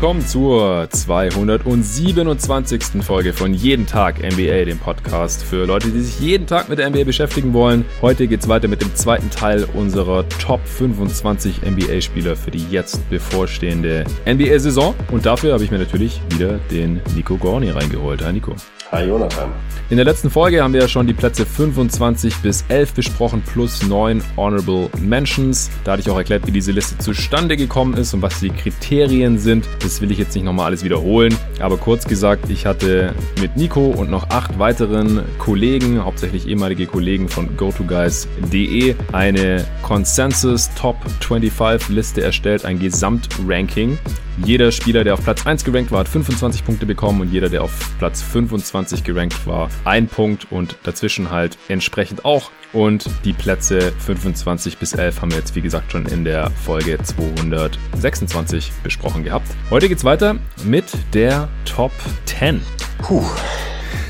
willkommen zur 227. Folge von Jeden Tag NBA, dem Podcast für Leute, die sich jeden Tag mit der NBA beschäftigen wollen. Heute geht's weiter mit dem zweiten Teil unserer Top 25 NBA-Spieler für die jetzt bevorstehende NBA-Saison. Und dafür habe ich mir natürlich wieder den Nico Gorni reingeholt. Hi Nico. Hi Jonathan. In der letzten Folge haben wir ja schon die Plätze 25 bis 11 besprochen plus 9 Honorable Mentions. Da hatte ich auch erklärt, wie diese Liste zustande gekommen ist und was die Kriterien sind. Das will ich jetzt nicht nochmal alles wiederholen. Aber kurz gesagt, ich hatte mit Nico und noch acht weiteren Kollegen, hauptsächlich ehemalige Kollegen von GoToGuys.de, eine Consensus Top 25 Liste erstellt, ein Gesamtranking. Jeder Spieler, der auf Platz 1 gerankt war, hat 25 Punkte bekommen und jeder, der auf Platz 25 gerankt war, ein Punkt und dazwischen halt entsprechend auch. Und die Plätze 25 bis 11 haben wir jetzt, wie gesagt, schon in der Folge 226 besprochen gehabt. Heute geht's weiter mit der Top 10. Puh.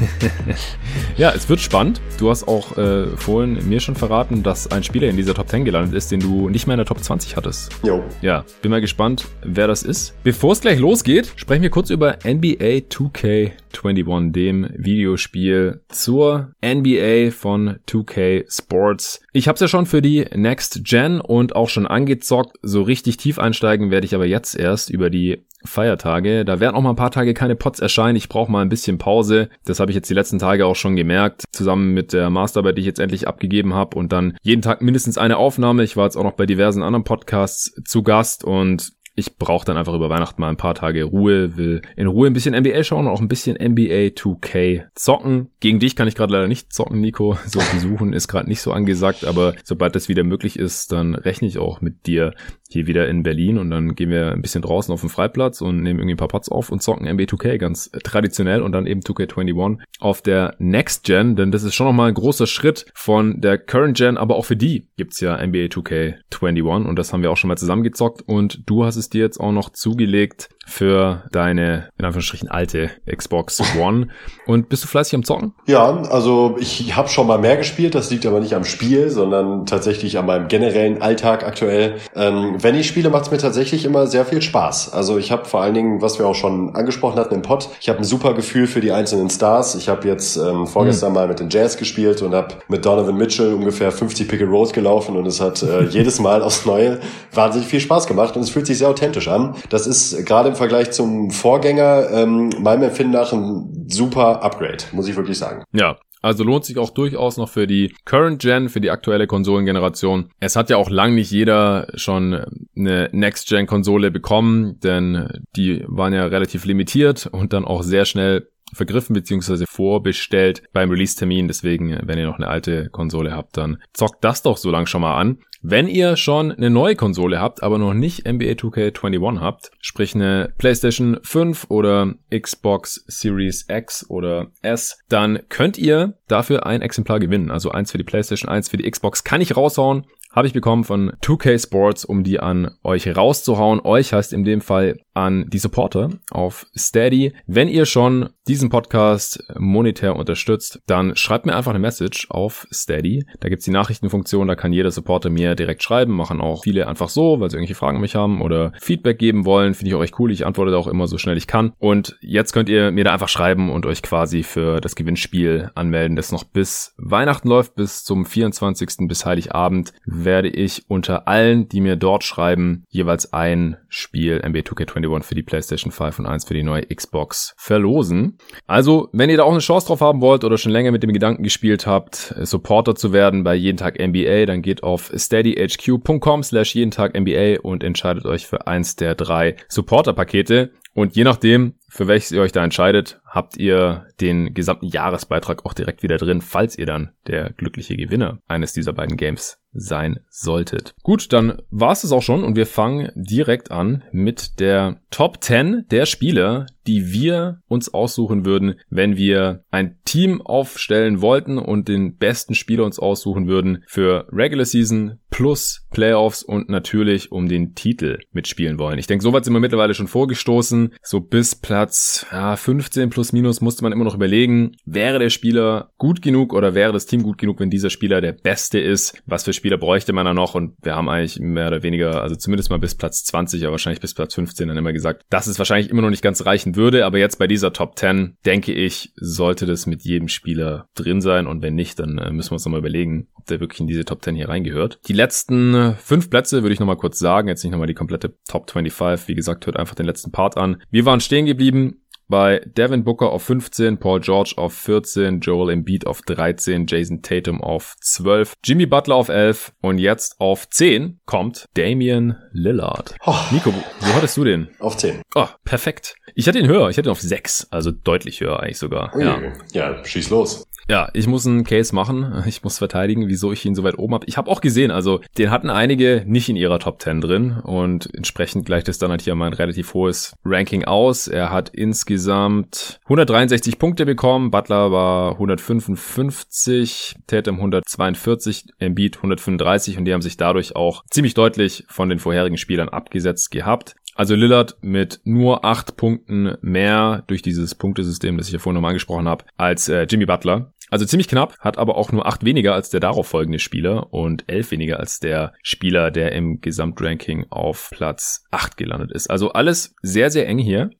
ja, es wird spannend. Du hast auch äh, vorhin mir schon verraten, dass ein Spieler in dieser Top 10 gelandet ist, den du nicht mehr in der Top 20 hattest. Jo. Ja, bin mal gespannt, wer das ist. Bevor es gleich losgeht, sprechen wir kurz über NBA 2K21, dem Videospiel zur NBA von 2K Sports. Ich habe es ja schon für die Next Gen und auch schon angezockt. So richtig tief einsteigen werde ich aber jetzt erst über die Feiertage. Da werden auch mal ein paar Tage keine Pots erscheinen. Ich brauche mal ein bisschen Pause. Das habe ich jetzt die letzten Tage auch schon gemerkt. Zusammen mit der Masterarbeit, die ich jetzt endlich abgegeben habe. Und dann jeden Tag mindestens eine Aufnahme. Ich war jetzt auch noch bei diversen anderen Podcasts zu Gast und ich brauche dann einfach über Weihnachten mal ein paar Tage Ruhe, will in Ruhe ein bisschen NBA schauen und auch ein bisschen NBA 2K zocken. Gegen dich kann ich gerade leider nicht zocken, Nico. So besuchen ist gerade nicht so angesagt, aber sobald das wieder möglich ist, dann rechne ich auch mit dir hier wieder in Berlin und dann gehen wir ein bisschen draußen auf dem Freiplatz und nehmen irgendwie ein paar Pots auf und zocken NBA 2K ganz traditionell und dann eben 2K21 auf der Next Gen, denn das ist schon nochmal ein großer Schritt von der Current Gen, aber auch für die gibt's ja NBA 2K21 und das haben wir auch schon mal zusammengezockt und du hast es dir jetzt auch noch zugelegt für deine, in Anführungsstrichen, alte Xbox One. Und bist du fleißig am Zocken? Ja, also ich habe schon mal mehr gespielt. Das liegt aber nicht am Spiel, sondern tatsächlich an meinem generellen Alltag aktuell. Ähm, wenn ich spiele, macht es mir tatsächlich immer sehr viel Spaß. Also ich habe vor allen Dingen, was wir auch schon angesprochen hatten im Pod, ich habe ein super Gefühl für die einzelnen Stars. Ich habe jetzt ähm, vorgestern mhm. mal mit den Jazz gespielt und habe mit Donovan Mitchell ungefähr 50 Pick and Rolls gelaufen und es hat äh, jedes Mal aufs Neue wahnsinnig viel Spaß gemacht und es fühlt sich sehr authentisch an. Das ist gerade im Vergleich zum Vorgänger ähm, meinem Empfinden nach ein super Upgrade, muss ich wirklich sagen. Ja, also lohnt sich auch durchaus noch für die Current Gen, für die aktuelle Konsolengeneration. Es hat ja auch lang nicht jeder schon eine Next Gen Konsole bekommen, denn die waren ja relativ limitiert und dann auch sehr schnell vergriffen bzw. vorbestellt beim Release-Termin. Deswegen, wenn ihr noch eine alte Konsole habt, dann zockt das doch so lang schon mal an. Wenn ihr schon eine neue Konsole habt, aber noch nicht NBA 2K21 habt, sprich eine PlayStation 5 oder Xbox Series X oder S, dann könnt ihr dafür ein Exemplar gewinnen. Also eins für die PlayStation, eins für die Xbox kann ich raushauen habe ich bekommen von 2K Sports, um die an euch rauszuhauen. Euch heißt in dem Fall an die Supporter auf Steady. Wenn ihr schon diesen Podcast monetär unterstützt, dann schreibt mir einfach eine Message auf Steady. Da gibt's die Nachrichtenfunktion, da kann jeder Supporter mir direkt schreiben, machen auch viele einfach so, weil sie irgendwelche Fragen an mich haben oder Feedback geben wollen. Finde ich auch echt cool. Ich antworte da auch immer so schnell ich kann. Und jetzt könnt ihr mir da einfach schreiben und euch quasi für das Gewinnspiel anmelden, das noch bis Weihnachten läuft, bis zum 24. bis Heiligabend werde ich unter allen, die mir dort schreiben, jeweils ein Spiel NBA 2K21 für die PlayStation 5 und eins für die neue Xbox verlosen. Also, wenn ihr da auch eine Chance drauf haben wollt oder schon länger mit dem Gedanken gespielt habt, Supporter zu werden bei jeden Tag NBA, dann geht auf steadyhq.com slash jeden Tag NBA und entscheidet euch für eins der drei Supporter-Pakete. Und je nachdem, für welches ihr euch da entscheidet, habt ihr den gesamten Jahresbeitrag auch direkt wieder drin, falls ihr dann der glückliche Gewinner eines dieser beiden Games sein solltet. Gut, dann war es das auch schon und wir fangen direkt an mit der Top 10 der Spieler, die wir uns aussuchen würden, wenn wir ein Team aufstellen wollten und den besten Spieler uns aussuchen würden für Regular Season plus Playoffs und natürlich um den Titel mitspielen wollen. Ich denke, soweit sind wir mittlerweile schon vorgestoßen. So bis Platz ja, 15 plus minus musste man immer noch überlegen, wäre der Spieler gut genug oder wäre das Team gut genug, wenn dieser Spieler der Beste ist? Was für Spieler bräuchte man da noch? Und wir haben eigentlich mehr oder weniger, also zumindest mal bis Platz 20, aber wahrscheinlich bis Platz 15 dann immer gesagt, dass es wahrscheinlich immer noch nicht ganz reichen würde. Aber jetzt bei dieser Top 10, denke ich, sollte das mit jedem Spieler drin sein. Und wenn nicht, dann äh, müssen wir uns nochmal überlegen, ob der wirklich in diese Top 10 hier reingehört. Die letzten fünf Plätze würde ich nochmal kurz sagen, jetzt nicht nochmal die komplette Top 25. Wie gesagt, hört einfach den letzten Part an. Wir waren stehen geblieben bei Devin Booker auf 15, Paul George auf 14, Joel Embiid auf 13, Jason Tatum auf 12, Jimmy Butler auf 11 und jetzt auf 10 kommt Damian Lillard. Oh. Nico, wo hattest du den? Auf 10. Oh, perfekt. Ich hatte ihn höher, ich hatte ihn auf 6, also deutlich höher eigentlich sogar. Ui. Ja. ja, schieß los. Ja, ich muss einen Case machen. Ich muss verteidigen, wieso ich ihn so weit oben habe. Ich habe auch gesehen, also den hatten einige nicht in ihrer Top 10 drin und entsprechend gleicht es dann halt hier mal ein relativ hohes Ranking aus. Er hat insgesamt 163 Punkte bekommen, Butler war 155, Tatum 142, Embiid 135 und die haben sich dadurch auch ziemlich deutlich von den vorherigen Spielern abgesetzt gehabt. Also Lillard mit nur acht Punkten mehr durch dieses Punktesystem, das ich ja vorhin nochmal angesprochen habe, als äh, Jimmy Butler. Also ziemlich knapp, hat aber auch nur acht weniger als der darauf folgende Spieler und elf weniger als der Spieler, der im Gesamtranking auf Platz acht gelandet ist. Also alles sehr, sehr eng hier.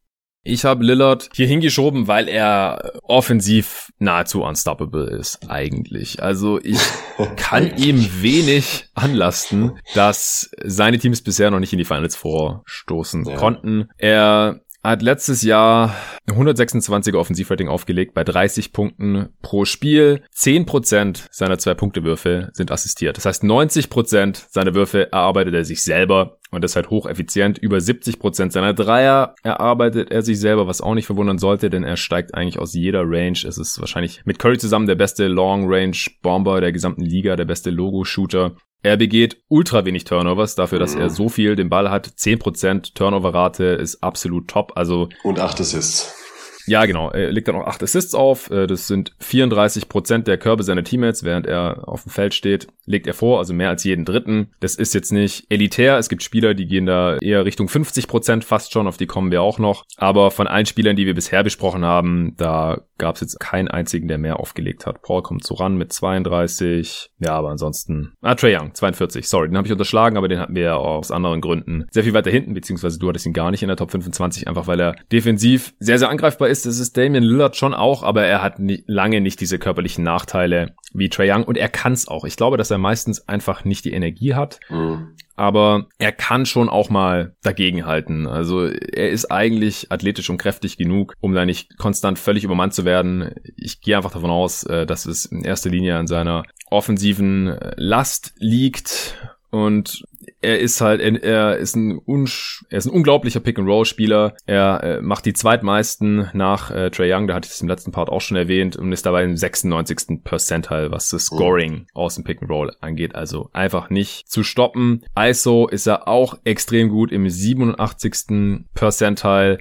Ich habe Lillard hier hingeschoben, weil er offensiv nahezu unstoppable ist, eigentlich. Also ich kann ihm wenig anlasten, dass seine Teams bisher noch nicht in die Finals vorstoßen ja. konnten. Er hat letztes Jahr 126er Offensivrating aufgelegt bei 30 Punkten pro Spiel. 10% seiner Zwei-Punkte-Würfe sind assistiert. Das heißt, 90% seiner Würfe erarbeitet er sich selber und das ist halt hocheffizient. Über 70% seiner Dreier erarbeitet er sich selber, was auch nicht verwundern sollte, denn er steigt eigentlich aus jeder Range. Es ist wahrscheinlich mit Curry zusammen der beste Long-Range-Bomber der gesamten Liga, der beste Logo-Shooter. Er begeht ultra wenig Turnovers dafür, dass er mhm. so viel den Ball hat. 10% Turnover-Rate ist absolut top. Also und 8 Assists. Ja, genau. Er legt dann auch 8 Assists auf. Äh, das sind 34 Prozent der Körbe seiner Teammates, während er auf dem Feld steht. Legt er vor, also mehr als jeden dritten. Das ist jetzt nicht elitär. Es gibt Spieler, die gehen da eher Richtung 50 Prozent fast schon. Auf die kommen wir auch noch. Aber von allen Spielern, die wir bisher besprochen haben, da gab es jetzt keinen einzigen, der mehr aufgelegt hat. Paul kommt so ran mit 32. Ja, aber ansonsten. Ah, Trey Young, 42. Sorry, den habe ich unterschlagen, aber den hatten wir ja aus anderen Gründen sehr viel weiter hinten, beziehungsweise du hattest ihn gar nicht in der Top 25, einfach weil er defensiv sehr, sehr angreifbar ist. Das ist Damian Lillard schon auch, aber er hat nie, lange nicht diese körperlichen Nachteile wie Trey Young und er kann es auch. Ich glaube, dass er meistens einfach nicht die Energie hat. Mhm aber er kann schon auch mal dagegenhalten. Also er ist eigentlich athletisch und kräftig genug, um da nicht konstant völlig übermannt zu werden. Ich gehe einfach davon aus, äh, dass es in erster Linie an seiner offensiven Last liegt und er ist halt, er ist ein, unsch er ist ein unglaublicher Pick-and-Roll-Spieler. Er äh, macht die zweitmeisten nach äh, Trey Young, da hatte ich es im letzten Part auch schon erwähnt, und ist dabei im 96. Percentile, was das Scoring aus dem Pick-and-Roll angeht. Also einfach nicht zu stoppen. ISO ist er auch extrem gut im 87. Percentile.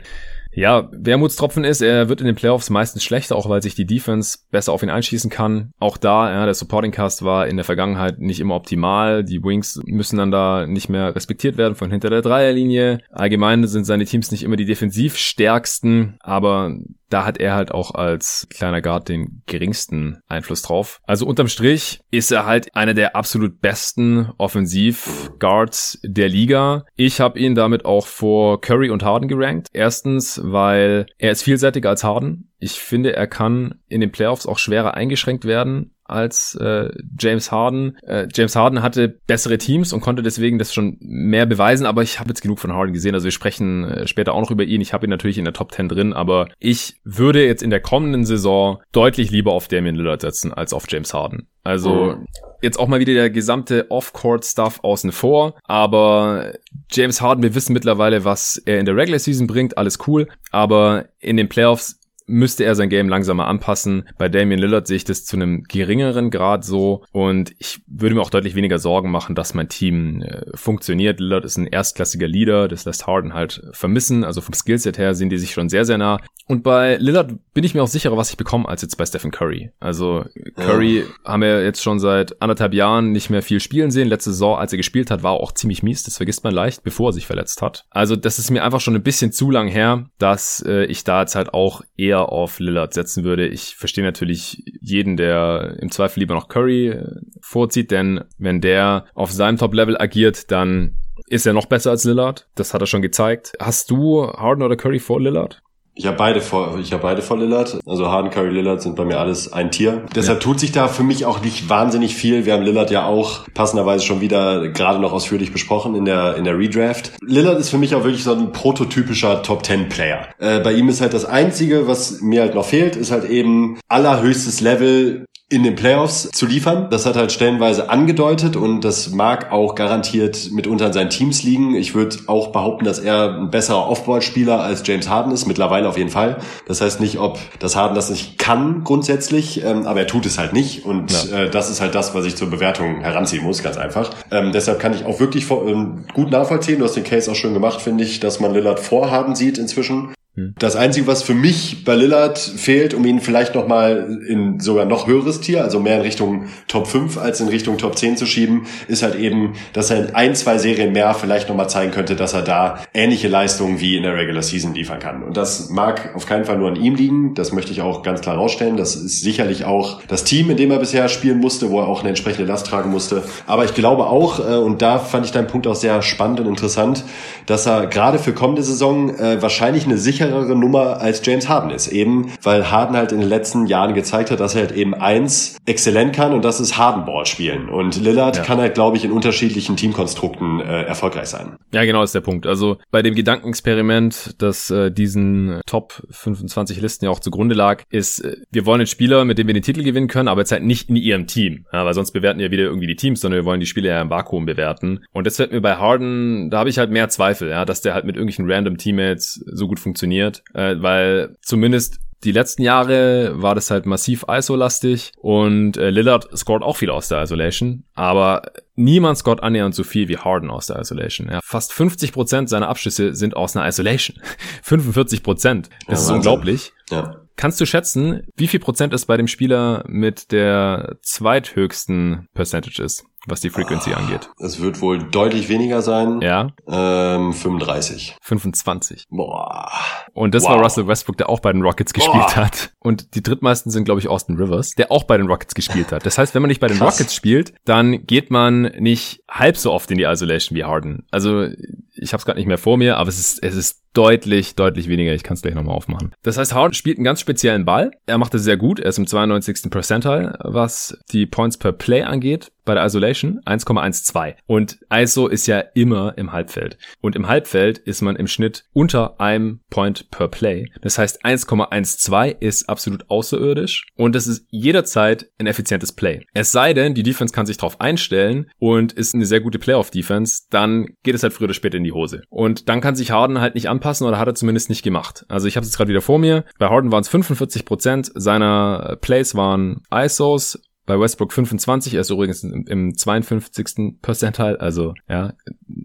Ja, Wermutstropfen ist, er wird in den Playoffs meistens schlechter, auch weil sich die Defense besser auf ihn einschießen kann. Auch da, ja, der Supporting Cast war in der Vergangenheit nicht immer optimal. Die Wings müssen dann da nicht mehr respektiert werden von hinter der Dreierlinie. Allgemein sind seine Teams nicht immer die defensiv stärksten, aber da hat er halt auch als kleiner Guard den geringsten Einfluss drauf. Also unterm Strich ist er halt einer der absolut besten Offensiv-Guards der Liga. Ich habe ihn damit auch vor Curry und Harden gerankt. Erstens, weil er ist vielseitiger als Harden. Ich finde, er kann in den Playoffs auch schwerer eingeschränkt werden als äh, James Harden. Äh, James Harden hatte bessere Teams und konnte deswegen das schon mehr beweisen, aber ich habe jetzt genug von Harden gesehen. Also wir sprechen äh, später auch noch über ihn. Ich habe ihn natürlich in der Top 10 drin, aber ich würde jetzt in der kommenden Saison deutlich lieber auf Damian Lillard setzen als auf James Harden. Also mhm. jetzt auch mal wieder der gesamte Off-Court-Stuff außen vor, aber James Harden, wir wissen mittlerweile, was er in der Regular Season bringt, alles cool, aber in den Playoffs müsste er sein Game langsamer anpassen. Bei Damian Lillard sehe ich das zu einem geringeren Grad so und ich würde mir auch deutlich weniger Sorgen machen, dass mein Team äh, funktioniert. Lillard ist ein erstklassiger Leader, das lässt Harden halt vermissen. Also vom Skillset her sind die sich schon sehr, sehr nah. Und bei Lillard bin ich mir auch sicherer, was ich bekomme, als jetzt bei Stephen Curry. Also Curry ja. haben wir jetzt schon seit anderthalb Jahren nicht mehr viel spielen sehen. Letzte Saison, als er gespielt hat, war auch ziemlich mies. Das vergisst man leicht, bevor er sich verletzt hat. Also das ist mir einfach schon ein bisschen zu lang her, dass äh, ich da jetzt halt auch eher auf Lillard setzen würde. Ich verstehe natürlich jeden, der im Zweifel lieber noch Curry äh, vorzieht, denn wenn der auf seinem Top-Level agiert, dann ist er noch besser als Lillard. Das hat er schon gezeigt. Hast du Harden oder Curry vor Lillard? Ich habe beide vor, ich habe beide vor Lillard. Also Harden, Curry, Lillard sind bei mir alles ein Tier. Deshalb tut sich da für mich auch nicht wahnsinnig viel. Wir haben Lillard ja auch passenderweise schon wieder gerade noch ausführlich besprochen in der in der Redraft. Lillard ist für mich auch wirklich so ein prototypischer Top 10 Player. Äh, bei ihm ist halt das einzige, was mir halt noch fehlt, ist halt eben allerhöchstes Level in den Playoffs zu liefern. Das hat halt stellenweise angedeutet und das mag auch garantiert mitunter in seinen Teams liegen. Ich würde auch behaupten, dass er ein besserer Offball-Spieler als James Harden ist, mittlerweile auf jeden Fall. Das heißt nicht, ob das Harden das nicht kann grundsätzlich, ähm, aber er tut es halt nicht und ja. äh, das ist halt das, was ich zur Bewertung heranziehen muss, ganz einfach. Ähm, deshalb kann ich auch wirklich vor, ähm, gut nachvollziehen, du hast den Case auch schön gemacht, finde ich, dass man Lillard vor Harden sieht inzwischen. Hm. Das Einzige, was für mich bei Lillard fehlt, um ihn vielleicht nochmal in sogar noch höheres Tier, also mehr in Richtung Top 5 als in Richtung Top 10 zu schieben, ist halt eben, dass er in ein, zwei Serien mehr vielleicht nochmal zeigen könnte, dass er da ähnliche Leistungen wie in der Regular Season liefern kann. Und das mag auf keinen Fall nur an ihm liegen, das möchte ich auch ganz klar rausstellen. Das ist sicherlich auch das Team, in dem er bisher spielen musste, wo er auch eine entsprechende Last tragen musste. Aber ich glaube auch, äh, und da fand ich deinen Punkt auch sehr spannend und interessant, dass er gerade für kommende Saison äh, wahrscheinlich eine sichere sicherere Nummer als James Harden ist. Eben, weil Harden halt in den letzten Jahren gezeigt hat, dass er halt eben eins exzellent kann und das ist Hardenball spielen. Und Lillard ja. kann halt, glaube ich, in unterschiedlichen Teamkonstrukten äh, erfolgreich sein. Ja, genau ist der Punkt. Also bei dem Gedankenexperiment, das äh, diesen Top 25 Listen ja auch zugrunde lag, ist, äh, wir wollen einen Spieler, mit dem wir den Titel gewinnen können, aber jetzt halt nicht in ihrem Team. Ja, weil sonst bewerten wir wieder irgendwie die Teams, sondern wir wollen die Spieler ja im Vakuum bewerten. Und das wird mir bei Harden, da habe ich halt mehr Zweifel, ja, dass der halt mit irgendwelchen random Teammates so gut funktioniert funktioniert, äh, weil zumindest die letzten Jahre war das halt massiv ISO-lastig und äh, Lillard scored auch viel aus der Isolation, aber niemand scored annähernd so viel wie Harden aus der Isolation. Ja, fast 50% seiner Abschüsse sind aus einer Isolation. 45%. Das ja, ist unglaublich. Ja. Kannst du schätzen, wie viel Prozent es bei dem Spieler mit der zweithöchsten Percentage ist? Was die Frequency ah, angeht. Es wird wohl deutlich weniger sein. Ja. Ähm, 35. 25. Boah. Und das wow. war Russell Westbrook, der auch bei den Rockets gespielt Boah. hat. Und die drittmeisten sind, glaube ich, Austin Rivers, der auch bei den Rockets gespielt hat. Das heißt, wenn man nicht bei den Krass. Rockets spielt, dann geht man nicht halb so oft in die Isolation wie Harden. Also ich habe es gerade nicht mehr vor mir, aber es ist, es ist deutlich, deutlich weniger. Ich kann es gleich nochmal aufmachen. Das heißt, Harden spielt einen ganz speziellen Ball. Er macht es sehr gut. Er ist im 92. Percentile, was die Points per Play angeht bei der Isolation 1,12. Und ISO ist ja immer im Halbfeld. Und im Halbfeld ist man im Schnitt unter einem Point per Play. Das heißt 1,12 ist absolut außerirdisch und das ist jederzeit ein effizientes Play. Es sei denn, die Defense kann sich darauf einstellen und ist eine sehr gute Playoff-Defense, dann geht es halt früher oder später in die Hose. Und dann kann sich Harden halt nicht anpassen oder hat er zumindest nicht gemacht. Also ich habe es jetzt gerade wieder vor mir. Bei Harden waren es 45% seiner Plays waren ISOs, bei Westbrook 25, er ist übrigens im, im 52. Percentile, also ja,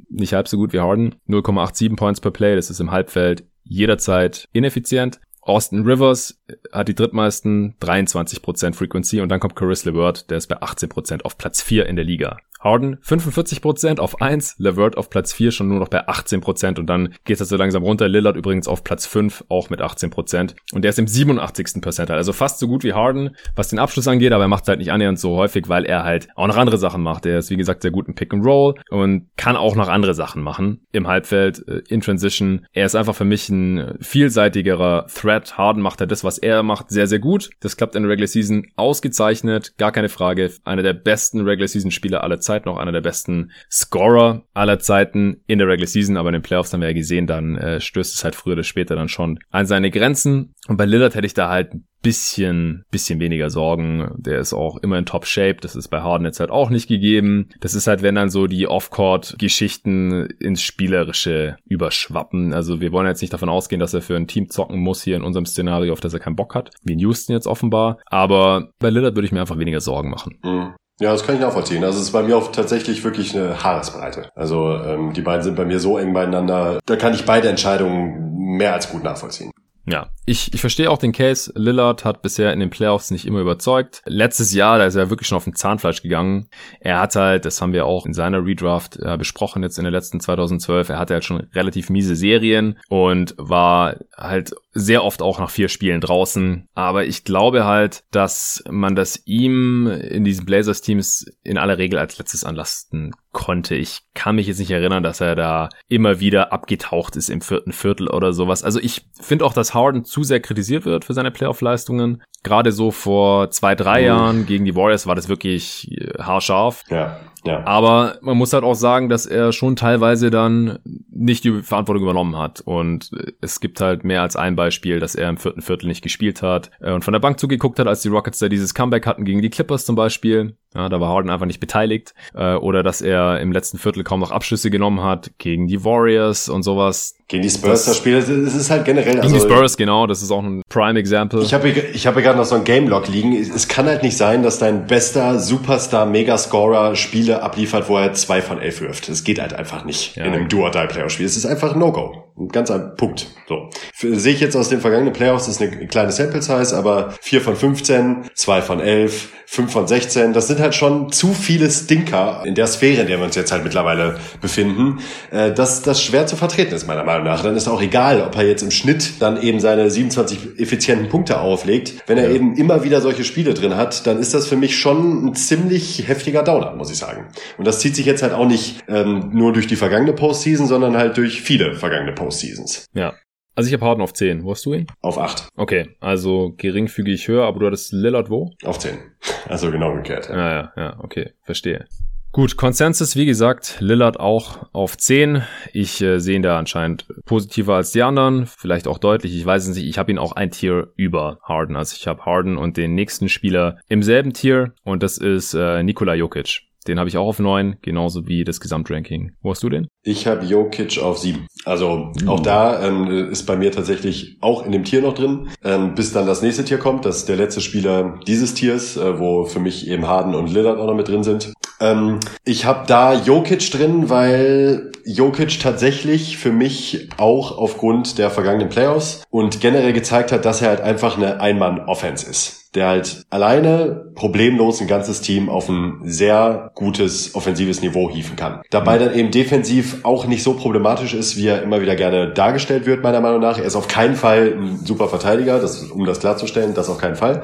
nicht halb so gut wie Harden. 0,87 Points per Play, das ist im Halbfeld jederzeit ineffizient. Austin Rivers hat die drittmeisten 23% Frequency und dann kommt Caris LeVert, der ist bei 18% auf Platz 4 in der Liga. Harden 45% auf 1, LeVert auf Platz 4 schon nur noch bei 18% und dann geht es so langsam runter. Lillard übrigens auf Platz 5 auch mit 18% und der ist im 87. Percentile, also fast so gut wie Harden, was den Abschluss angeht, aber er macht halt nicht annähernd so häufig, weil er halt auch noch andere Sachen macht. Er ist wie gesagt sehr gut im Pick and Roll und kann auch noch andere Sachen machen im Halbfeld, äh, in Transition. Er ist einfach für mich ein vielseitigerer Threat. Harden macht halt das, was er macht, sehr, sehr gut. Das klappt in der Regular Season ausgezeichnet, gar keine Frage. Einer der besten Regular Season Spieler aller Zeiten Zeiten auch einer der besten Scorer aller Zeiten in der Regular Season, aber in den Playoffs haben wir ja gesehen, dann äh, stößt es halt früher oder später dann schon an seine Grenzen. Und bei Lillard hätte ich da halt ein bisschen, bisschen weniger Sorgen. Der ist auch immer in Top Shape. Das ist bei Harden jetzt halt auch nicht gegeben. Das ist halt, wenn dann so die Off-Court-Geschichten ins Spielerische überschwappen. Also wir wollen jetzt nicht davon ausgehen, dass er für ein Team zocken muss hier in unserem Szenario, auf das er keinen Bock hat. Wie in Houston jetzt offenbar. Aber bei Lillard würde ich mir einfach weniger Sorgen machen. Mhm. Ja, das kann ich nachvollziehen. Also es ist bei mir auch tatsächlich wirklich eine Haaresbreite. Also ähm, die beiden sind bei mir so eng beieinander, da kann ich beide Entscheidungen mehr als gut nachvollziehen. Ja, ich, ich verstehe auch den Case. Lillard hat bisher in den Playoffs nicht immer überzeugt. Letztes Jahr, da ist er wirklich schon auf dem Zahnfleisch gegangen. Er hat halt, das haben wir auch in seiner Redraft äh, besprochen jetzt in der letzten 2012, er hatte halt schon relativ miese Serien und war halt sehr oft auch nach vier Spielen draußen. Aber ich glaube halt, dass man das ihm in diesen Blazers-Teams in aller Regel als letztes anlasten konnte. Ich kann mich jetzt nicht erinnern, dass er da immer wieder abgetaucht ist im vierten Viertel oder sowas. Also ich finde auch, dass Harden zu sehr kritisiert wird für seine Playoff-Leistungen. Gerade so vor zwei, drei mhm. Jahren gegen die Warriors war das wirklich äh, haarscharf. Ja. Ja. Aber man muss halt auch sagen, dass er schon teilweise dann nicht die Verantwortung übernommen hat. Und es gibt halt mehr als ein Beispiel, dass er im vierten Viertel nicht gespielt hat äh, und von der Bank zugeguckt hat, als die Rockets da dieses Comeback hatten gegen die Clippers zum Beispiel. Ja, da war Harden einfach nicht beteiligt. Äh, oder dass er im letzten Viertel kaum noch Abschlüsse genommen hat gegen die Warriors und sowas. Gegen die Spurs das, Spiel, es ist halt generell. Gegen also, die Spurs, genau, das ist auch ein Prime Example. Ich habe ich hab gerade noch so ein Game Log liegen. Es kann halt nicht sein, dass dein bester Superstar Megascorer Spiele abliefert, wo er zwei von elf wirft. Das geht halt einfach nicht ja. in einem Do-or-Die-Playoff-Spiel. Es ist einfach ein No-Go. Ein ganz ein Punkt. So. Sehe ich jetzt aus den vergangenen Playoffs, das ist eine kleine Sample Size, aber vier von 15, zwei von elf, 5 von 16. Das sind halt schon zu viele Stinker in der Sphäre, in der wir uns jetzt halt mittlerweile befinden, äh, dass das schwer zu vertreten ist, meiner Meinung nach. Dann ist auch egal, ob er jetzt im Schnitt dann eben seine 27 effizienten Punkte auflegt. Wenn er ja. eben immer wieder solche Spiele drin hat, dann ist das für mich schon ein ziemlich heftiger Downer, muss ich sagen. Und das zieht sich jetzt halt auch nicht ähm, nur durch die vergangene Postseason, sondern halt durch viele vergangene Postseasons. Ja. Also ich habe Harden auf 10. Wo hast du ihn? Auf 8. Okay, also geringfügig höher, aber du hattest Lillard wo? Auf 10. Also genau umgekehrt. Ja, ja, ja, okay, verstehe. Gut, Consensus, wie gesagt, Lillard auch auf 10. Ich äh, sehe ihn da anscheinend positiver als die anderen, vielleicht auch deutlich, ich weiß es nicht. Ich habe ihn auch ein Tier über Harden. Also ich habe Harden und den nächsten Spieler im selben Tier und das ist äh, Nikola Jokic. Den habe ich auch auf 9, genauso wie das Gesamtranking. Wo hast du den? Ich habe Jokic auf 7. Also mhm. auch da ähm, ist bei mir tatsächlich auch in dem Tier noch drin, ähm, bis dann das nächste Tier kommt. Das ist der letzte Spieler dieses Tiers, äh, wo für mich eben Harden und Lillard auch noch mit drin sind. Ähm, ich habe da Jokic drin, weil Jokic tatsächlich für mich auch aufgrund der vergangenen Playoffs und generell gezeigt hat, dass er halt einfach eine Einmann-Offense ist der halt alleine problemlos ein ganzes Team auf ein sehr gutes offensives Niveau hieven kann. Dabei dann eben defensiv auch nicht so problematisch ist, wie er immer wieder gerne dargestellt wird, meiner Meinung nach. Er ist auf keinen Fall ein super Verteidiger, das, um das klarzustellen, das auf keinen Fall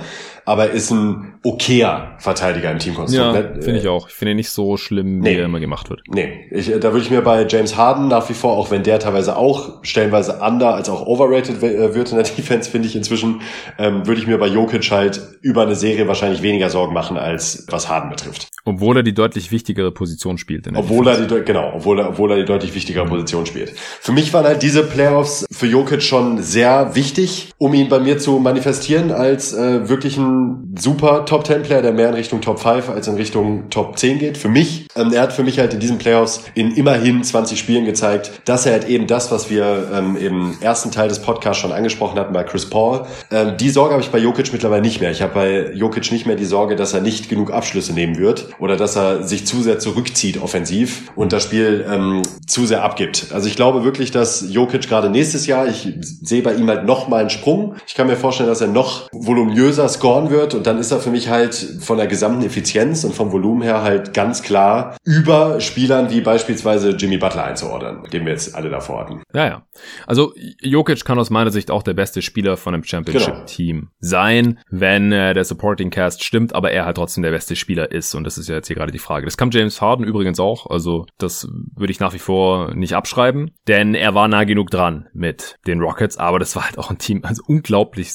aber er ist ein okayer Verteidiger im Teamkonstrukt. Ja, ne? finde ich auch. Ich finde ihn nicht so schlimm, nee. wie er immer gemacht wird. Nee, ich, da würde ich mir bei James Harden nach wie vor, auch wenn der teilweise auch stellenweise under als auch overrated äh, wird in der Defense, finde ich inzwischen, ähm, würde ich mir bei Jokic halt über eine Serie wahrscheinlich weniger Sorgen machen, als was Harden betrifft. Obwohl er die deutlich wichtigere Position spielt. obwohl Defense. er die, genau, obwohl er, obwohl er die deutlich wichtigere Position spielt. Für mich waren halt diese Playoffs für Jokic schon sehr wichtig, um ihn bei mir zu manifestieren als äh, wirklichen super Top 10 Player, der mehr in Richtung Top 5 als in Richtung Top 10 geht. Für mich, ähm, er hat für mich halt in diesen Playoffs in immerhin 20 Spielen gezeigt, dass er halt eben das, was wir ähm, im ersten Teil des Podcasts schon angesprochen hatten bei Chris Paul, ähm, die Sorge habe ich bei Jokic mittlerweile nicht mehr. Ich habe bei Jokic nicht mehr die Sorge, dass er nicht genug Abschlüsse nehmen wird oder dass er sich zu sehr zurückzieht offensiv und das Spiel ähm, zu sehr abgibt. Also ich glaube wirklich, dass Jokic gerade nächstes Jahr, ich sehe bei ihm halt noch mal einen Sprung. Ich kann mir vorstellen, dass er noch voluminöser scoren wird und dann ist er für mich halt von der gesamten Effizienz und vom Volumen her halt ganz klar über Spielern wie beispielsweise Jimmy Butler einzuordnen, den wir jetzt alle davor hatten. Ja, ja. Also Jokic kann aus meiner Sicht auch der beste Spieler von einem Championship-Team genau. sein, wenn äh, der Supporting Cast stimmt, aber er halt trotzdem der beste Spieler ist und das ist ja jetzt hier gerade die Frage. Das kann James Harden übrigens auch, also das würde ich nach wie vor nicht abschreiben, denn er war nah genug dran mit den Rockets, aber das war halt auch ein Team, also unglaublich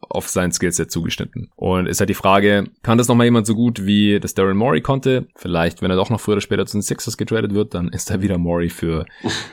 auf sein Skillset zugeschnitten. Und ist halt die Frage, kann das nochmal jemand so gut wie das Darren Morey konnte? Vielleicht, wenn er doch noch früher oder später zu den Sixers getradet wird, dann ist da wieder Morey für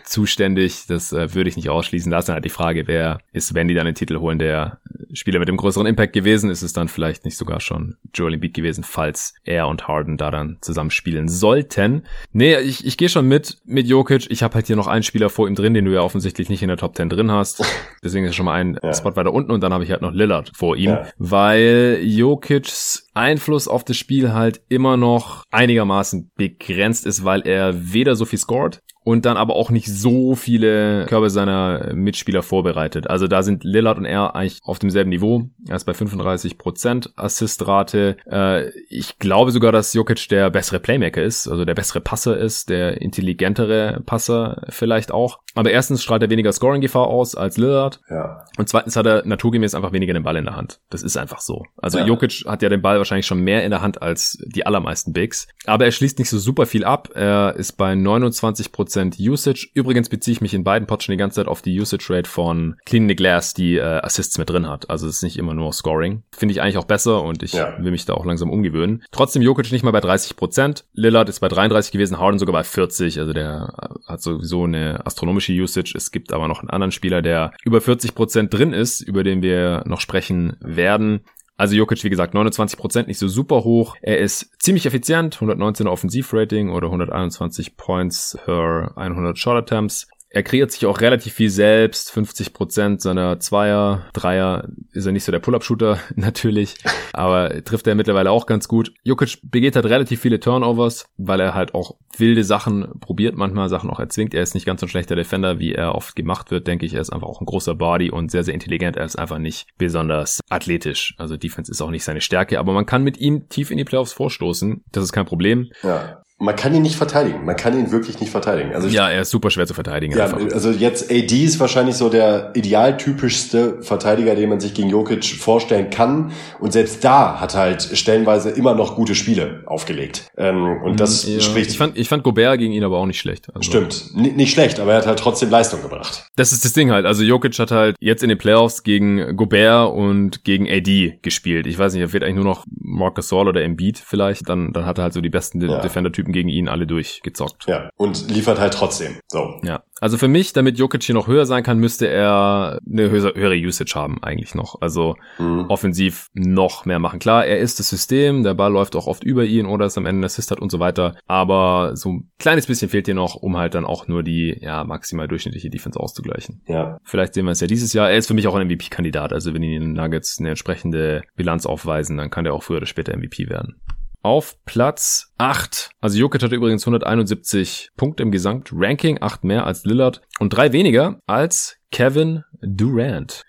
zuständig. Das äh, würde ich nicht ausschließen. Da ist dann halt die Frage, wer ist, wenn die dann den Titel holen, der Spieler mit dem größeren Impact gewesen. Ist es dann vielleicht nicht sogar schon Joel Embiid gewesen, falls er und Harden da dann zusammenspielen sollten. Nee, ich, ich gehe schon mit, mit Jokic. Ich habe halt hier noch einen Spieler vor ihm drin, den du ja offensichtlich nicht in der Top 10 drin hast. Deswegen ist schon mal ein ja. Spot weiter unten und dann habe ich halt noch Lillard vor ihm, ja. weil Jokic's Einfluss auf das Spiel halt immer noch einigermaßen begrenzt ist, weil er weder so viel scored und dann aber auch nicht so viele Körbe seiner Mitspieler vorbereitet. Also da sind Lillard und er eigentlich auf demselben Niveau. Er ist bei 35% Assistrate. Äh, ich glaube sogar, dass Jokic der bessere Playmaker ist, also der bessere Passer ist, der intelligentere Passer vielleicht auch. Aber erstens strahlt er weniger Scoring-Gefahr aus als Lillard. Ja. Und zweitens hat er naturgemäß einfach weniger den Ball in der Hand. Das ist einfach so. Also ja. Jokic hat ja den Ball wahrscheinlich schon mehr in der Hand als die allermeisten Bigs. Aber er schließt nicht so super viel ab. Er ist bei 29% Usage. Übrigens beziehe ich mich in beiden Pots schon die ganze Zeit auf die Usage Rate von Clean the Glass, die äh, Assists mit drin hat. Also es ist nicht immer nur Scoring. Finde ich eigentlich auch besser und ich ja. will mich da auch langsam umgewöhnen. Trotzdem Jokic nicht mal bei 30%. Lillard ist bei 33 gewesen, Harden sogar bei 40. Also der hat sowieso eine astronomische Usage. Es gibt aber noch einen anderen Spieler, der über 40% drin ist, über den wir noch sprechen werden. Also Jokic, wie gesagt, 29%, nicht so super hoch. Er ist ziemlich effizient, 119er Offensivrating oder 121 Points per 100 Shot Attempts. Er kreiert sich auch relativ viel selbst. 50% seiner Zweier, Dreier ist er nicht so der Pull-Up-Shooter natürlich, aber trifft er mittlerweile auch ganz gut. Jokic begeht halt relativ viele Turnovers, weil er halt auch wilde Sachen probiert, manchmal Sachen auch erzwingt. Er ist nicht ganz so ein schlechter Defender, wie er oft gemacht wird, denke ich. Er ist einfach auch ein großer Body und sehr, sehr intelligent. Er ist einfach nicht besonders athletisch. Also Defense ist auch nicht seine Stärke, aber man kann mit ihm tief in die Playoffs vorstoßen. Das ist kein Problem. Ja man kann ihn nicht verteidigen. Man kann ihn wirklich nicht verteidigen. Also ja, er ist super schwer zu verteidigen. Ja, einfach. also jetzt AD ist wahrscheinlich so der idealtypischste Verteidiger, den man sich gegen Jokic vorstellen kann. Und selbst da hat halt stellenweise immer noch gute Spiele aufgelegt. Ähm, und das ja. spricht. Ich fand, ich fand Gobert gegen ihn aber auch nicht schlecht. Also Stimmt, N nicht schlecht, aber er hat halt trotzdem Leistung gebracht. Das ist das Ding halt. Also Jokic hat halt jetzt in den Playoffs gegen Gobert und gegen AD gespielt. Ich weiß nicht, er wird eigentlich nur noch Marcus Gasol oder Embiid vielleicht. Dann, dann hat er halt so die besten ja. Defender-Typen gegen ihn alle durchgezockt. Ja, und liefert halt trotzdem. So. Ja. Also für mich, damit Jokic hier noch höher sein kann, müsste er eine höhere, Usage haben eigentlich noch. Also mhm. offensiv noch mehr machen. Klar, er ist das System, der Ball läuft auch oft über ihn oder es am Ende Assist hat und so weiter. Aber so ein kleines bisschen fehlt hier noch, um halt dann auch nur die ja maximal durchschnittliche Defense auszugleichen. Ja. Vielleicht sehen wir es ja dieses Jahr. Er ist für mich auch ein MVP-Kandidat. Also wenn die Nuggets eine entsprechende Bilanz aufweisen, dann kann der auch früher oder später MVP werden auf Platz 8. Also Jokic hatte übrigens 171 Punkte im Gesamtranking, 8 mehr als Lillard und 3 weniger als Kevin Durant.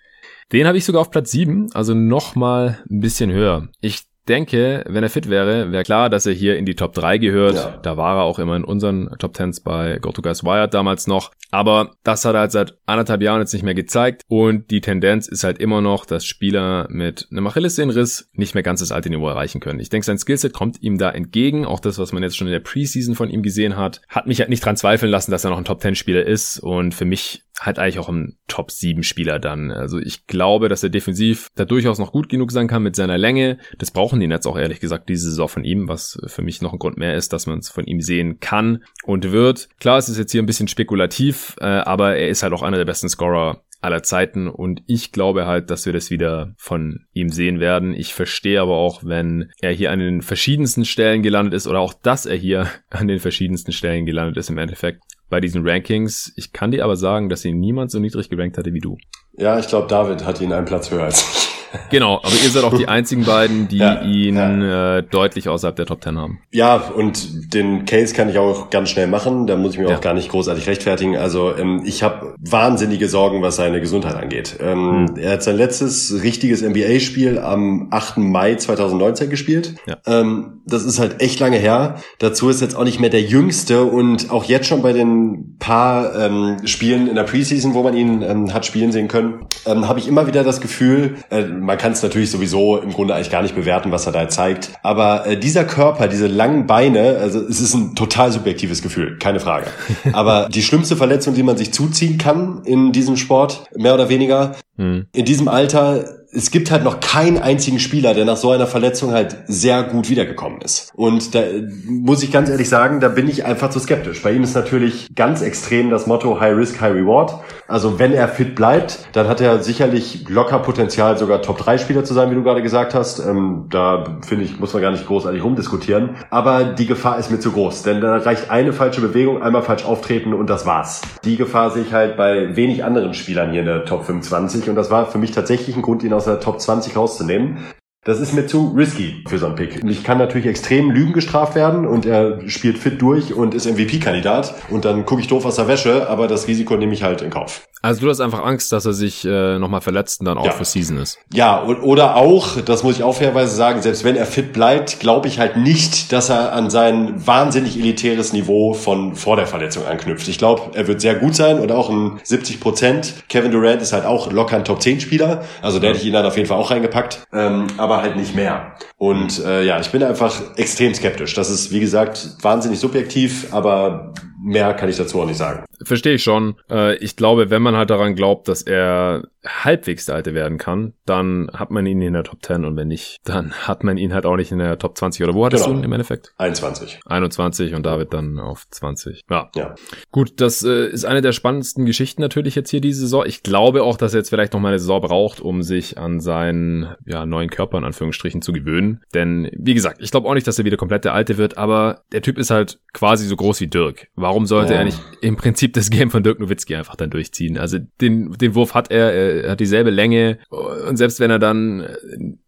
Den habe ich sogar auf Platz 7, also nochmal ein bisschen höher. Ich denke, wenn er fit wäre, wäre klar, dass er hier in die Top 3 gehört. Ja. Da war er auch immer in unseren Top 10s bei GoToGuys Wired damals noch. Aber das hat er halt seit anderthalb Jahren jetzt nicht mehr gezeigt. Und die Tendenz ist halt immer noch, dass Spieler mit einem Achillessehnenriss nicht mehr ganz das alte Niveau erreichen können. Ich denke, sein Skillset kommt ihm da entgegen. Auch das, was man jetzt schon in der Preseason von ihm gesehen hat, hat mich halt nicht dran zweifeln lassen, dass er noch ein Top 10 Spieler ist. Und für mich halt eigentlich auch ein Top 7 Spieler dann. Also ich glaube, dass er defensiv da durchaus noch gut genug sein kann mit seiner Länge. Das brauchen die Nets auch ehrlich gesagt diese Saison von ihm, was für mich noch ein Grund mehr ist, dass man es von ihm sehen kann und wird. Klar, es ist jetzt hier ein bisschen spekulativ, äh, aber er ist halt auch einer der besten Scorer aller Zeiten und ich glaube halt, dass wir das wieder von ihm sehen werden. Ich verstehe aber auch, wenn er hier an den verschiedensten Stellen gelandet ist oder auch, dass er hier an den verschiedensten Stellen gelandet ist im Endeffekt, bei diesen Rankings. Ich kann dir aber sagen, dass ihn niemand so niedrig gerankt hatte wie du. Ja, ich glaube, David hat ihn einen Platz höher als ich. Genau, aber ihr seid auch die einzigen beiden, die ja, ihn ja. Äh, deutlich außerhalb der Top Ten haben. Ja, und den Case kann ich auch ganz schnell machen. Da muss ich mir ja. auch gar nicht großartig rechtfertigen. Also ähm, ich habe wahnsinnige Sorgen, was seine Gesundheit angeht. Ähm, hm. Er hat sein letztes richtiges NBA-Spiel am 8. Mai 2019 gespielt. Ähm, das ist halt echt lange her. Dazu ist jetzt auch nicht mehr der Jüngste und auch jetzt schon bei den paar ähm, Spielen in der Preseason, wo man ihn ähm, hat spielen sehen können, ähm, habe ich immer wieder das Gefühl, äh, man kann es natürlich sowieso im Grunde eigentlich gar nicht bewerten, was er da zeigt. Aber äh, dieser Körper, diese langen Beine, also es ist ein total subjektives Gefühl, keine Frage. Aber die schlimmste Verletzung, die man sich zuziehen kann in diesem Sport, mehr oder weniger, Mhm. In diesem Alter es gibt halt noch keinen einzigen Spieler, der nach so einer Verletzung halt sehr gut wiedergekommen ist. Und da muss ich ganz ehrlich sagen, da bin ich einfach zu skeptisch. Bei ihm ist natürlich ganz extrem das Motto High Risk, High Reward. Also wenn er fit bleibt, dann hat er sicherlich locker Potenzial, sogar Top-3-Spieler zu sein, wie du gerade gesagt hast. Ähm, da finde ich, muss man gar nicht großartig rumdiskutieren. Aber die Gefahr ist mir zu groß, denn da reicht eine falsche Bewegung, einmal falsch auftreten und das war's. Die Gefahr sehe ich halt bei wenig anderen Spielern hier in der Top 25 und das war für mich tatsächlich ein Grund, ihn aus aus der Top 20 rauszunehmen. Das ist mir zu risky für so einen Pick. Ich kann natürlich extrem Lügen gestraft werden und er spielt fit durch und ist MVP-Kandidat und dann gucke ich doof aus der Wäsche, aber das Risiko nehme ich halt in Kauf. Also du hast einfach Angst, dass er sich äh, nochmal verletzt und dann auch ja. für Season ist. Ja, oder auch, das muss ich auch fairweise sagen, selbst wenn er fit bleibt, glaube ich halt nicht, dass er an sein wahnsinnig elitäres Niveau von vor der Verletzung anknüpft. Ich glaube, er wird sehr gut sein und auch ein 70 Prozent. Kevin Durant ist halt auch locker ein Top 10 Spieler, also der hätte ich ihn dann auf jeden Fall auch reingepackt, ähm, aber halt nicht mehr. Und äh, ja, ich bin einfach extrem skeptisch. Das ist, wie gesagt, wahnsinnig subjektiv, aber mehr kann ich dazu auch nicht sagen. Verstehe ich schon. Äh, ich glaube, wenn man halt daran glaubt, dass er halbwegs der Alte werden kann, dann hat man ihn in der Top 10 und wenn nicht, dann hat man ihn halt auch nicht in der Top 20. Oder wo hattest genau. du ihn im Endeffekt? 21. 21 und David dann auf 20. Ja. ja. Gut, das äh, ist eine der spannendsten Geschichten natürlich jetzt hier diese Saison. Ich glaube auch, dass er jetzt vielleicht noch mal eine Saison braucht, um sich an seinen ja, neuen Körper in Anführungsstrichen zu gewöhnen. Denn, wie gesagt, ich glaube auch nicht, dass er wieder komplett der Alte wird, aber der Typ ist halt quasi so groß wie Dirk. Warum sollte ja. er nicht im Prinzip das Game von Dirk Nowitzki einfach dann durchziehen? Also den, den Wurf hat er er hat dieselbe Länge und selbst wenn er dann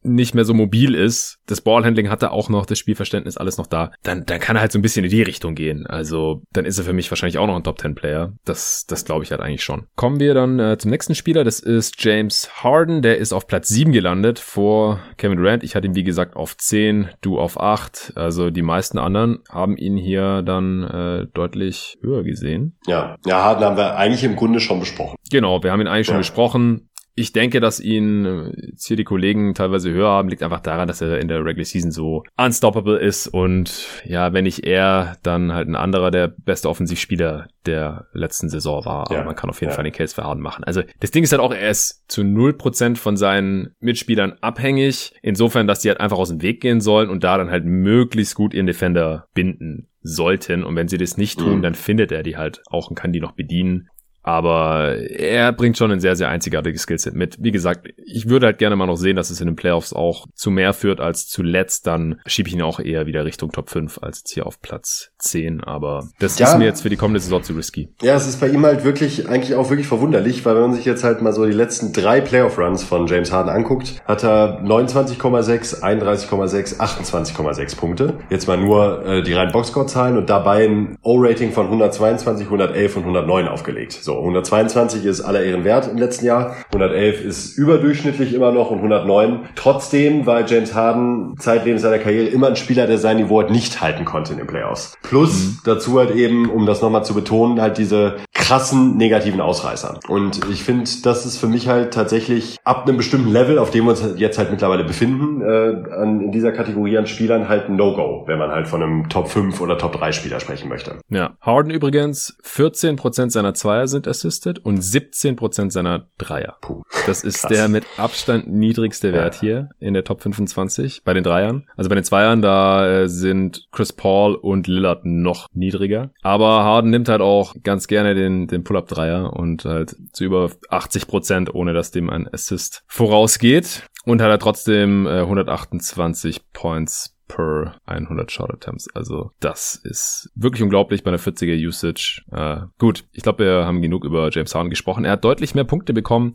nicht mehr so mobil ist, das Ballhandling hat er auch noch, das Spielverständnis alles noch da, dann, dann kann er halt so ein bisschen in die Richtung gehen. Also dann ist er für mich wahrscheinlich auch noch ein Top 10 Player. Das, das glaube ich halt eigentlich schon. Kommen wir dann äh, zum nächsten Spieler, das ist James Harden, der ist auf Platz 7 gelandet vor Kevin Durant. Ich hatte ihn wie gesagt auf 10, du auf 8. Also die meisten anderen haben ihn hier dann äh, deutlich höher gesehen. Ja, ja, Harden haben wir eigentlich im Grunde schon besprochen. Genau, wir haben ihn eigentlich ja. schon besprochen ich denke, dass ihn äh, jetzt hier die Kollegen teilweise höher haben, liegt einfach daran, dass er in der Regular Season so unstoppable ist und ja, wenn nicht er, dann halt ein anderer der beste Offensivspieler der letzten Saison war. Ja, Aber man kann auf jeden ja. Fall den Case für Harden machen. Also das Ding ist halt auch, er ist zu 0% von seinen Mitspielern abhängig, insofern, dass die halt einfach aus dem Weg gehen sollen und da dann halt möglichst gut ihren Defender binden sollten. Und wenn sie das nicht tun, mhm. dann findet er die halt auch und kann die noch bedienen. Aber er bringt schon ein sehr, sehr einzigartiges Skillset mit. Wie gesagt, ich würde halt gerne mal noch sehen, dass es in den Playoffs auch zu mehr führt als zuletzt. Dann schiebe ich ihn auch eher wieder Richtung Top 5 als jetzt hier auf Platz 10. Aber das ja. ist mir jetzt für die kommende Saison zu risky. Ja, es ist bei ihm halt wirklich, eigentlich auch wirklich verwunderlich, weil wenn man sich jetzt halt mal so die letzten drei Playoff-Runs von James Harden anguckt, hat er 29,6, 31,6, 28,6 Punkte. Jetzt mal nur äh, die reinen Boxscore-Zahlen und dabei ein O-Rating von 122, 111 und 109 aufgelegt. So, 122 ist aller Ehren wert im letzten Jahr. 111 ist überdurchschnittlich immer noch und 109. Trotzdem war James Harden zeitlebens seiner Karriere immer ein Spieler, der sein Niveau halt nicht halten konnte in den Playoffs. Plus mhm. dazu halt eben, um das nochmal zu betonen, halt diese krassen negativen Ausreißer. Und ich finde, das ist für mich halt tatsächlich ab einem bestimmten Level, auf dem wir uns jetzt halt mittlerweile befinden, äh, an, in dieser Kategorie an Spielern halt ein No-Go, wenn man halt von einem Top 5 oder Top 3 Spieler sprechen möchte. Ja, Harden übrigens 14% seiner Zweier sind assisted und 17% seiner Dreier. Puh, das ist krass. der mit Abstand niedrigste Wert ja. hier in der Top 25 bei den Dreiern. Also bei den Zweiern, da äh, sind Chris Paul und Lillard noch niedriger. Aber Harden nimmt halt auch ganz gerne den, den Pull-Up-Dreier und halt zu über 80%, ohne dass dem ein Assist vorausgeht. Und hat er trotzdem äh, 128 Points per 100 Shot Attempts. Also das ist wirklich unglaublich bei einer 40er Usage. Äh, gut, ich glaube, wir haben genug über James Harden gesprochen. Er hat deutlich mehr Punkte bekommen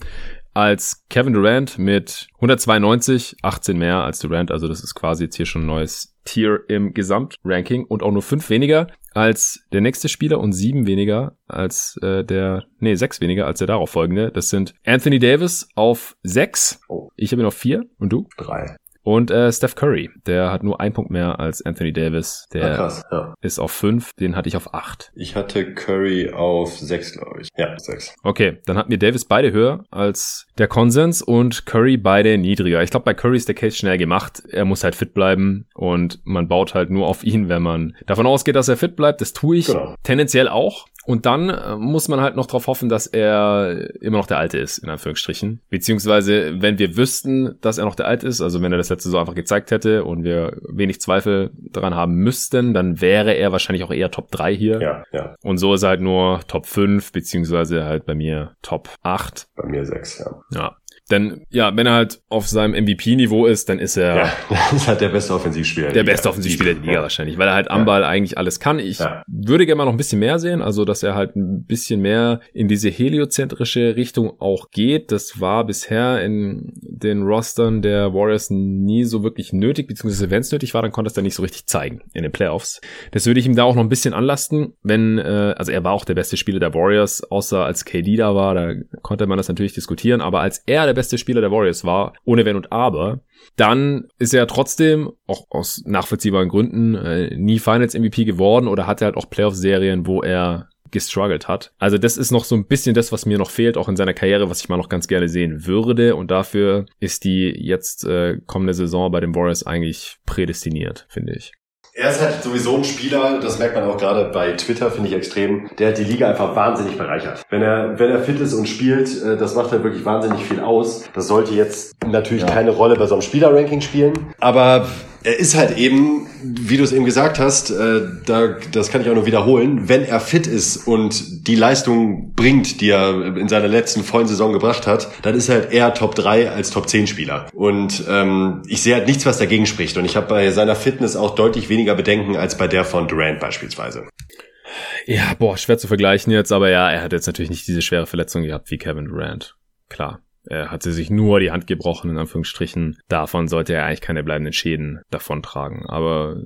als Kevin Durant mit 192, 18 mehr als Durant. Also das ist quasi jetzt hier schon ein neues Tier im Gesamtranking und auch nur fünf weniger als der nächste Spieler und sieben weniger als äh, der, nee, sechs weniger als der darauf folgende. Das sind Anthony Davis auf sechs. Oh. Ich habe ihn auf vier und du? Drei. Und äh, Steph Curry, der hat nur ein Punkt mehr als Anthony Davis. Der ah, krass, ja. ist auf fünf, den hatte ich auf acht. Ich hatte Curry auf sechs, glaube ich. Ja, sechs. Okay, dann hatten wir Davis beide höher als der Konsens und Curry beide niedriger. Ich glaube, bei Curry ist der Case schnell gemacht. Er muss halt fit bleiben und man baut halt nur auf ihn, wenn man davon ausgeht, dass er fit bleibt. Das tue ich genau. tendenziell auch. Und dann äh, muss man halt noch darauf hoffen, dass er immer noch der Alte ist, in Anführungsstrichen. Beziehungsweise, wenn wir wüssten, dass er noch der Alte ist, also wenn er das letzte so einfach gezeigt hätte und wir wenig Zweifel daran haben müssten, dann wäre er wahrscheinlich auch eher Top 3 hier. Ja, ja. Und so ist er halt nur Top 5, beziehungsweise halt bei mir Top 8. Bei mir 6, ja. Ja, denn ja, wenn er halt auf seinem MVP-Niveau ist, dann ist er ja, das ist halt der beste Offensivspieler. Der, der beste Offensivspieler der Liga ja. wahrscheinlich, weil er halt am Ball eigentlich alles kann. Ich ja. würde gerne mal noch ein bisschen mehr sehen, also dass er halt ein bisschen mehr in diese heliozentrische Richtung auch geht. Das war bisher in den Rostern der Warriors nie so wirklich nötig, beziehungsweise wenn es nötig war, dann konnte es dann nicht so richtig zeigen in den Playoffs. Das würde ich ihm da auch noch ein bisschen anlasten, wenn, äh, also er war auch der beste Spieler der Warriors, außer als KD da war, da konnte man das natürlich diskutieren, aber als er der beste Spieler der Warriors war, ohne Wenn und Aber, dann ist er trotzdem, auch aus nachvollziehbaren Gründen, äh, nie Finals MVP geworden oder hatte halt auch Playoff-Serien, wo er gestruggelt hat. Also das ist noch so ein bisschen das, was mir noch fehlt, auch in seiner Karriere, was ich mal noch ganz gerne sehen würde. Und dafür ist die jetzt äh, kommende Saison bei den Warriors eigentlich prädestiniert, finde ich er ist halt sowieso ein Spieler, das merkt man auch gerade bei Twitter, finde ich extrem, der hat die Liga einfach wahnsinnig bereichert. Wenn er, wenn er fit ist und spielt, äh, das macht halt wirklich wahnsinnig viel aus. Das sollte jetzt natürlich ja. keine Rolle bei so einem Spielerranking spielen, aber er ist halt eben, wie du es eben gesagt hast, äh, da, das kann ich auch nur wiederholen, wenn er fit ist und die Leistung bringt, die er in seiner letzten vollen Saison gebracht hat, dann ist er halt eher Top 3 als Top 10 Spieler. Und ähm, ich sehe halt nichts, was dagegen spricht. Und ich habe bei seiner Fitness auch deutlich weniger Bedenken als bei der von Durant beispielsweise. Ja, boah, schwer zu vergleichen jetzt, aber ja, er hat jetzt natürlich nicht diese schwere Verletzung gehabt wie Kevin Durant. Klar. Er hatte sich nur die Hand gebrochen, in Anführungsstrichen. Davon sollte er eigentlich keine bleibenden Schäden davontragen. Aber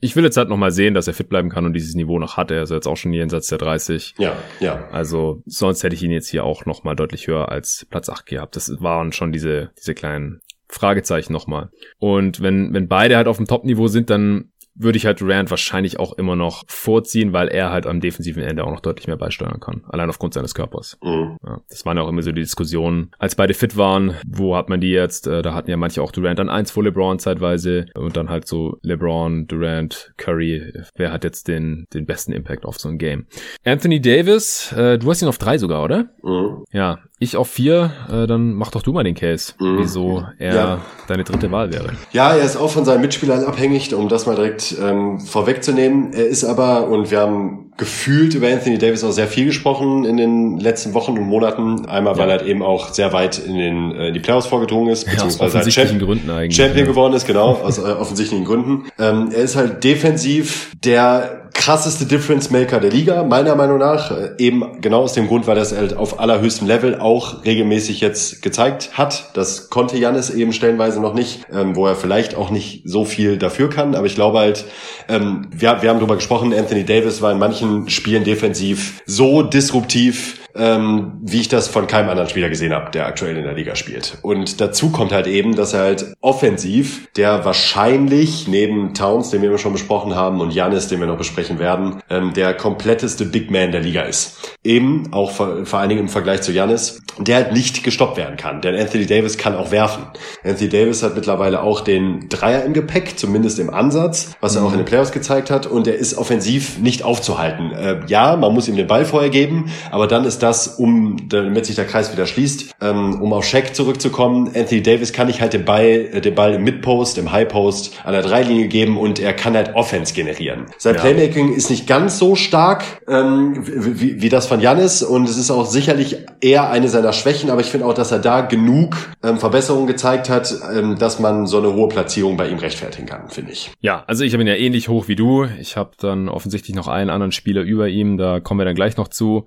ich will jetzt halt nochmal sehen, dass er fit bleiben kann und dieses Niveau noch hat. Er ist jetzt auch schon jenseits der 30. Ja, ja. Also sonst hätte ich ihn jetzt hier auch nochmal deutlich höher als Platz 8 gehabt. Das waren schon diese, diese kleinen Fragezeichen nochmal. Und wenn, wenn beide halt auf dem Top-Niveau sind, dann würde ich halt Durant wahrscheinlich auch immer noch vorziehen, weil er halt am defensiven Ende auch noch deutlich mehr beisteuern kann. Allein aufgrund seines Körpers. Mhm. Ja, das waren ja auch immer so die Diskussionen, als beide fit waren, wo hat man die jetzt? Äh, da hatten ja manche auch Durant an eins vor LeBron zeitweise und dann halt so LeBron, Durant, Curry. Wer hat jetzt den, den besten Impact auf so ein Game? Anthony Davis, äh, du hast ihn auf drei sogar, oder? Mhm. Ja, ich auf vier, äh, dann mach doch du mal den Case, mhm. wieso er ja. deine dritte Wahl wäre. Ja, er ist auch von seinen Mitspielern abhängig, um das mal direkt ähm, vorwegzunehmen. Er ist aber, und wir haben gefühlt über Anthony Davis auch sehr viel gesprochen in den letzten Wochen und Monaten. Einmal, ja. weil er eben auch sehr weit in, den, äh, in die Playoffs vorgedrungen ist, beziehungsweise ja, aus offensichtlichen Gründen eigentlich, Champion ja. geworden ist, genau, aus äh, offensichtlichen Gründen. Ähm, er ist halt defensiv der krasseste Difference Maker der Liga, meiner Meinung nach. Äh, eben genau aus dem Grund, weil es halt auf allerhöchstem Level auch regelmäßig jetzt gezeigt hat. Das konnte Janis eben stellenweise noch nicht, ähm, wo er vielleicht auch nicht so viel dafür kann. Aber ich glaube halt, ähm, wir, wir haben darüber gesprochen, Anthony Davis war in manchen Spielen defensiv so disruptiv, ähm, wie ich das von keinem anderen Spieler gesehen habe, der aktuell in der Liga spielt. Und dazu kommt halt eben, dass er halt offensiv, der wahrscheinlich neben Towns, den wir schon besprochen haben, und Janis, den wir noch besprechen werden, ähm, der kompletteste Big Man der Liga ist. Eben, auch vor, vor allen Dingen im Vergleich zu Janis, der halt nicht gestoppt werden kann. Denn Anthony Davis kann auch werfen. Anthony Davis hat mittlerweile auch den Dreier im Gepäck, zumindest im Ansatz, was er auch in den Playoffs gezeigt hat. Und er ist offensiv nicht aufzuhalten. Äh, ja, man muss ihm den Ball vorher geben, aber dann ist das, um, damit sich der Kreis wieder schließt, ähm, um auf Shaq zurückzukommen. Anthony Davis kann ich halt den Ball, äh, den Ball im Midpost, im Highpost an der Dreilinie geben und er kann halt Offense generieren. Sein ja. Playmaking ist nicht ganz so stark ähm, wie, wie das von Janis und es ist auch sicherlich eher eine seiner Schwächen, aber ich finde auch, dass er da genug ähm, Verbesserungen gezeigt hat, ähm, dass man so eine hohe Platzierung bei ihm rechtfertigen kann, finde ich. Ja, also ich habe ihn ja ähnlich hoch wie du. Ich habe dann offensichtlich noch einen anderen Spieler über ihm, da kommen wir dann gleich noch zu.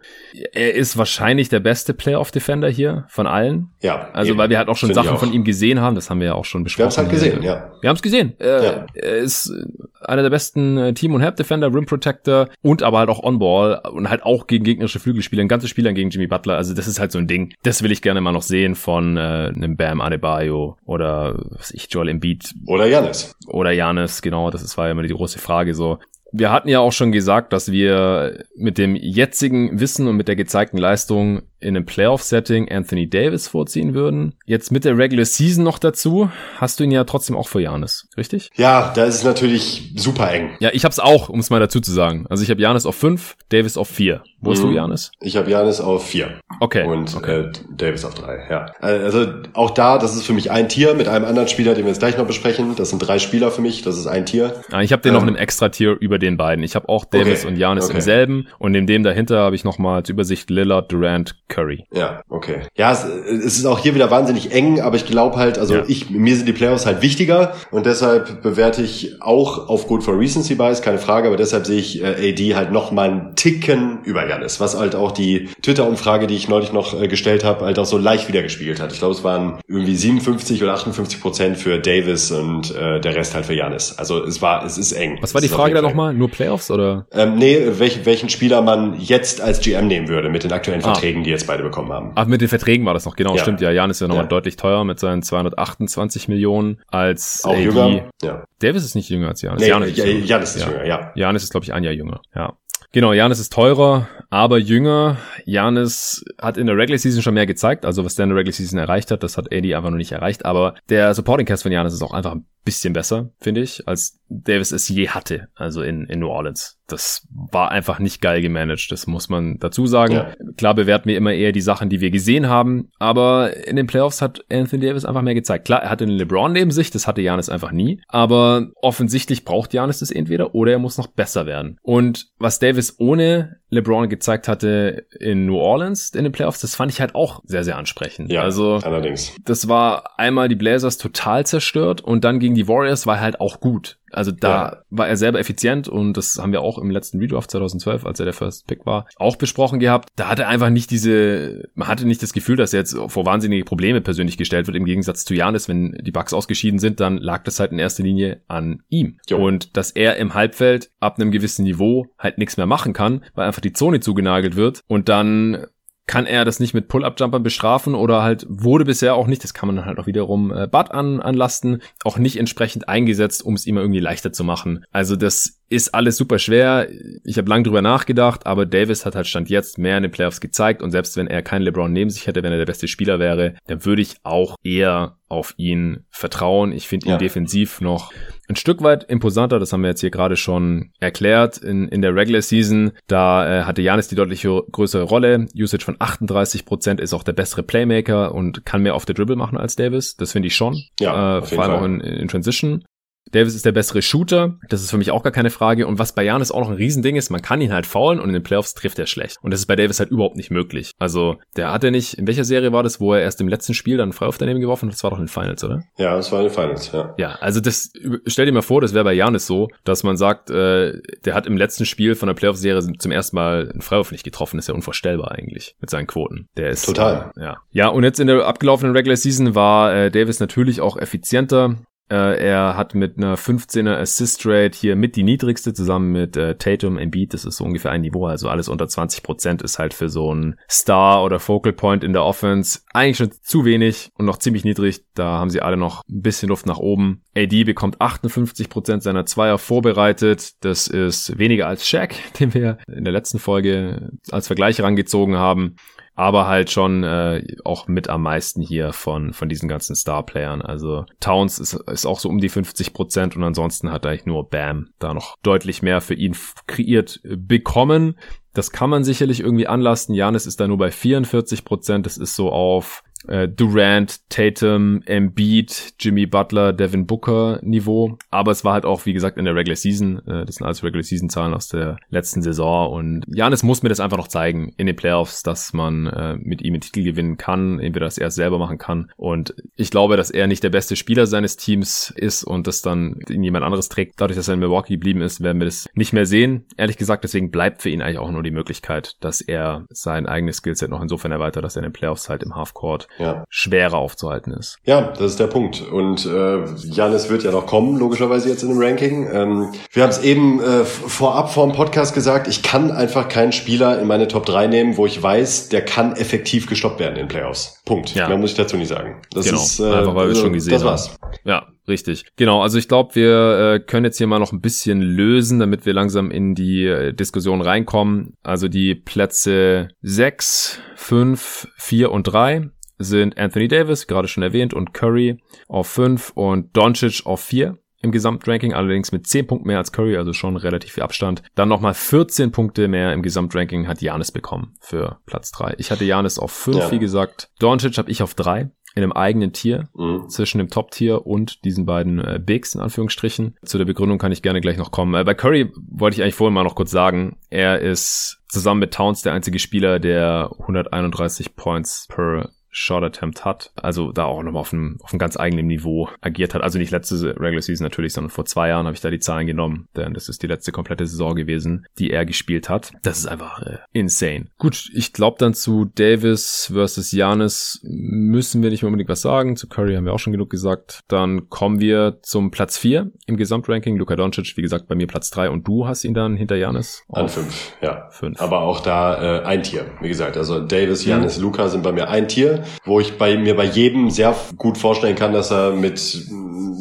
Er ist wahrscheinlich der beste Playoff-Defender hier von allen. Ja. Also, eben. weil wir halt auch schon Sachen auch. von ihm gesehen haben, das haben wir ja auch schon besprochen. Wir haben es halt gesehen, ja. Wir haben es gesehen. Äh, ja. Er ist einer der besten äh, Team- und Help-Defender, Rim Protector und aber halt auch On-Ball und halt auch gegen gegnerische Flügelspieler, ein ganzes Spiel gegen Jimmy Butler. Also das ist halt so ein Ding. Das will ich gerne mal noch sehen von äh, einem Bam Adebayo oder was ich, Joel Embiid. Oder Janis. Oder Janis, genau. Das war ja immer die große Frage so. Wir hatten ja auch schon gesagt, dass wir mit dem jetzigen Wissen und mit der gezeigten Leistung in einem Playoff-Setting Anthony Davis vorziehen würden. Jetzt mit der Regular Season noch dazu, hast du ihn ja trotzdem auch für Janis, richtig? Ja, da ist es natürlich super eng. Ja, ich hab's auch, um es mal dazu zu sagen. Also ich habe Janis auf 5, Davis auf 4. Wo mhm. hast du Janis? Ich habe Janis auf 4. Okay. Und okay. Äh, Davis auf 3, ja. Also auch da, das ist für mich ein Tier mit einem anderen Spieler, den wir jetzt gleich noch besprechen. Das sind drei Spieler für mich, das ist ein Tier. Ah, ich habe den ähm, noch in einem extra Tier über den beiden. Ich habe auch Davis okay. und Janis okay. im selben und neben dem dahinter habe ich nochmal als Übersicht Lillard, Durant, Curry. Ja, okay. Ja, es, es ist auch hier wieder wahnsinnig eng, aber ich glaube halt, also ja. ich, mir sind die Playoffs halt wichtiger und deshalb bewerte ich auch auf Good for Recency Bias, keine Frage, aber deshalb sehe ich äh, AD halt noch mal einen Ticken über Janis, was halt auch die Twitter-Umfrage, die ich neulich noch äh, gestellt habe, halt auch so leicht wiedergespiegelt hat. Ich glaube, es waren irgendwie 57 oder 58 Prozent für Davis und äh, der Rest halt für Janis. Also es war, es ist eng. Was war die Frage da nochmal? Nur Playoffs oder? Ähm, nee, welch, welchen Spieler man jetzt als GM nehmen würde mit den aktuellen ah. Verträgen, die jetzt beide bekommen haben. Ach, mit den Verträgen war das noch, genau, ja. stimmt ja. Jan ist ja nochmal ja. deutlich teurer mit seinen 228 Millionen als Auch AD. jünger. Ja. Davis ist nicht jünger als Janis. Nee, Janis ist, jünger. Janis ist jünger, ja. Janis ist, glaube ich, ein Jahr jünger, ja. Genau, Janis ist teurer, aber jünger. Janis hat in der Regular Season schon mehr gezeigt. Also was der in der Regular Season erreicht hat, das hat AD einfach noch nicht erreicht. Aber der Supporting Cast von Janis ist auch einfach ein bisschen besser, finde ich, als Davis es je hatte. Also in, in New Orleans. Das war einfach nicht geil gemanagt. Das muss man dazu sagen. Ja. Klar bewerten wir immer eher die Sachen, die wir gesehen haben. Aber in den Playoffs hat Anthony Davis einfach mehr gezeigt. Klar, er hatte einen LeBron neben sich. Das hatte Janis einfach nie. Aber offensichtlich braucht Janis das entweder oder er muss noch besser werden. Und was Davis ohne LeBron gezeigt hatte in New Orleans in den Playoffs, das fand ich halt auch sehr, sehr ansprechend. Ja, also, allerdings. Das war einmal die Blazers total zerstört und dann gegen die Warriors war halt auch gut. Also da ja. war er selber effizient und das haben wir auch im letzten Redraft 2012, als er der First Pick war, auch besprochen gehabt. Da hatte er einfach nicht diese, man hatte nicht das Gefühl, dass er jetzt vor wahnsinnige Probleme persönlich gestellt wird, im Gegensatz zu Janis, wenn die Bucks ausgeschieden sind, dann lag das halt in erster Linie an ihm. Jo. Und dass er im Halbfeld ab einem gewissen Niveau halt nichts mehr machen kann, weil einfach die Zone zugenagelt wird und dann kann er das nicht mit Pull-Up-Jumpern bestrafen oder halt wurde bisher auch nicht, das kann man dann halt auch wiederum äh, Bud an, anlasten, auch nicht entsprechend eingesetzt, um es ihm irgendwie leichter zu machen. Also das ist alles super schwer. Ich habe lang drüber nachgedacht, aber Davis hat halt Stand jetzt mehr in den Playoffs gezeigt und selbst wenn er keinen LeBron neben sich hätte, wenn er der beste Spieler wäre, dann würde ich auch eher auf ihn vertrauen. Ich finde ihn ja. defensiv noch ein Stück weit imposanter, das haben wir jetzt hier gerade schon erklärt. In, in der Regular Season, da äh, hatte Janis die deutlich größere Rolle. Usage von 38% ist auch der bessere Playmaker und kann mehr auf der Dribble machen als Davis. Das finde ich schon. Ja, äh, vor allem Fall. auch in, in Transition. Davis ist der bessere Shooter, das ist für mich auch gar keine Frage. Und was bei Janis auch noch ein Riesending ist, man kann ihn halt faulen und in den Playoffs trifft er schlecht. Und das ist bei Davis halt überhaupt nicht möglich. Also, der hat er nicht, in welcher Serie war das, wo er erst im letzten Spiel dann frei auf daneben geworfen hat? Das war doch in den Finals, oder? Ja, das war in den Finals, ja. Ja, also das, stell dir mal vor, das wäre bei Janis so, dass man sagt, äh, der hat im letzten Spiel von der Playoff-Serie zum ersten Mal einen Freiwurf nicht getroffen. Das ist ja unvorstellbar eigentlich mit seinen Quoten. Der ist. Total. Äh, ja. Ja, und jetzt in der abgelaufenen Regular Season war äh, Davis natürlich auch effizienter. Äh, er hat mit einer 15er Assist Rate hier mit die niedrigste zusammen mit äh, Tatum, Embiid, das ist so ungefähr ein Niveau, also alles unter 20 Prozent ist halt für so einen Star oder Focal Point in der Offense eigentlich schon zu wenig und noch ziemlich niedrig. Da haben sie alle noch ein bisschen Luft nach oben. AD bekommt 58 Prozent seiner Zweier vorbereitet. Das ist weniger als Shaq, den wir in der letzten Folge als Vergleich herangezogen haben aber halt schon äh, auch mit am meisten hier von, von diesen ganzen Star-Playern. Also Towns ist, ist auch so um die 50 Prozent und ansonsten hat eigentlich nur Bam da noch deutlich mehr für ihn kreiert bekommen. Das kann man sicherlich irgendwie anlasten. Janis ist da nur bei 44 Prozent. Das ist so auf äh, Durant, Tatum, Embiid, Jimmy Butler, Devin Booker Niveau. Aber es war halt auch, wie gesagt, in der Regular Season. Äh, das sind alles Regular Season Zahlen aus der letzten Saison. Und Janis muss mir das einfach noch zeigen in den Playoffs, dass man äh, mit ihm einen Titel gewinnen kann, entweder dass er es selber machen kann. Und ich glaube, dass er nicht der beste Spieler seines Teams ist und das dann in jemand anderes trägt. Dadurch, dass er in Milwaukee geblieben ist, werden wir das nicht mehr sehen. Ehrlich gesagt, deswegen bleibt für ihn eigentlich auch nur die Möglichkeit, dass er sein eigenes Skillset noch insofern erweitert, dass er in den Playoffs halt im Halfcourt ja. schwerer aufzuhalten ist. Ja, das ist der Punkt. Und äh, Janis wird ja noch kommen, logischerweise jetzt in dem Ranking. Ähm, wir haben es eben äh, vorab vor dem Podcast gesagt, ich kann einfach keinen Spieler in meine Top 3 nehmen, wo ich weiß, der kann effektiv gestoppt werden in Playoffs. Punkt. Ja. Mehr muss ich dazu nicht sagen. Das genau. ist äh, einfach, weil wir also, schon gesehen das war's. Haben. Ja, richtig. Genau, also ich glaube, wir äh, können jetzt hier mal noch ein bisschen lösen, damit wir langsam in die äh, Diskussion reinkommen. Also die Plätze 6, 5, 4 und 3 sind Anthony Davis, gerade schon erwähnt, und Curry auf 5 und Doncic auf 4 im Gesamtranking, allerdings mit 10 Punkten mehr als Curry, also schon relativ viel Abstand. Dann nochmal 14 Punkte mehr im Gesamtranking hat Janis bekommen für Platz 3. Ich hatte Janis auf 5, ja. wie gesagt. Doncic habe ich auf 3 in einem eigenen Tier mhm. zwischen dem Top-Tier und diesen beiden äh, Bigs in Anführungsstrichen. Zu der Begründung kann ich gerne gleich noch kommen. Äh, bei Curry wollte ich eigentlich vorhin mal noch kurz sagen, er ist zusammen mit Towns der einzige Spieler, der 131 Points per Short Attempt hat. Also da auch nochmal auf einem, auf einem ganz eigenen Niveau agiert hat. Also nicht letzte Regular Season natürlich, sondern vor zwei Jahren habe ich da die Zahlen genommen. Denn das ist die letzte komplette Saison gewesen, die er gespielt hat. Das ist einfach äh, insane. Gut, ich glaube dann zu Davis versus Janis müssen wir nicht mehr unbedingt was sagen. Zu Curry haben wir auch schon genug gesagt. Dann kommen wir zum Platz 4 im Gesamtranking. Luka Doncic, wie gesagt, bei mir Platz 3 und du hast ihn dann hinter Janis. An 5, ja. 5. Aber auch da äh, ein Tier, wie gesagt. Also Davis, Janis, mhm. Luca sind bei mir ein Tier wo ich bei mir bei jedem sehr gut vorstellen kann, dass er mit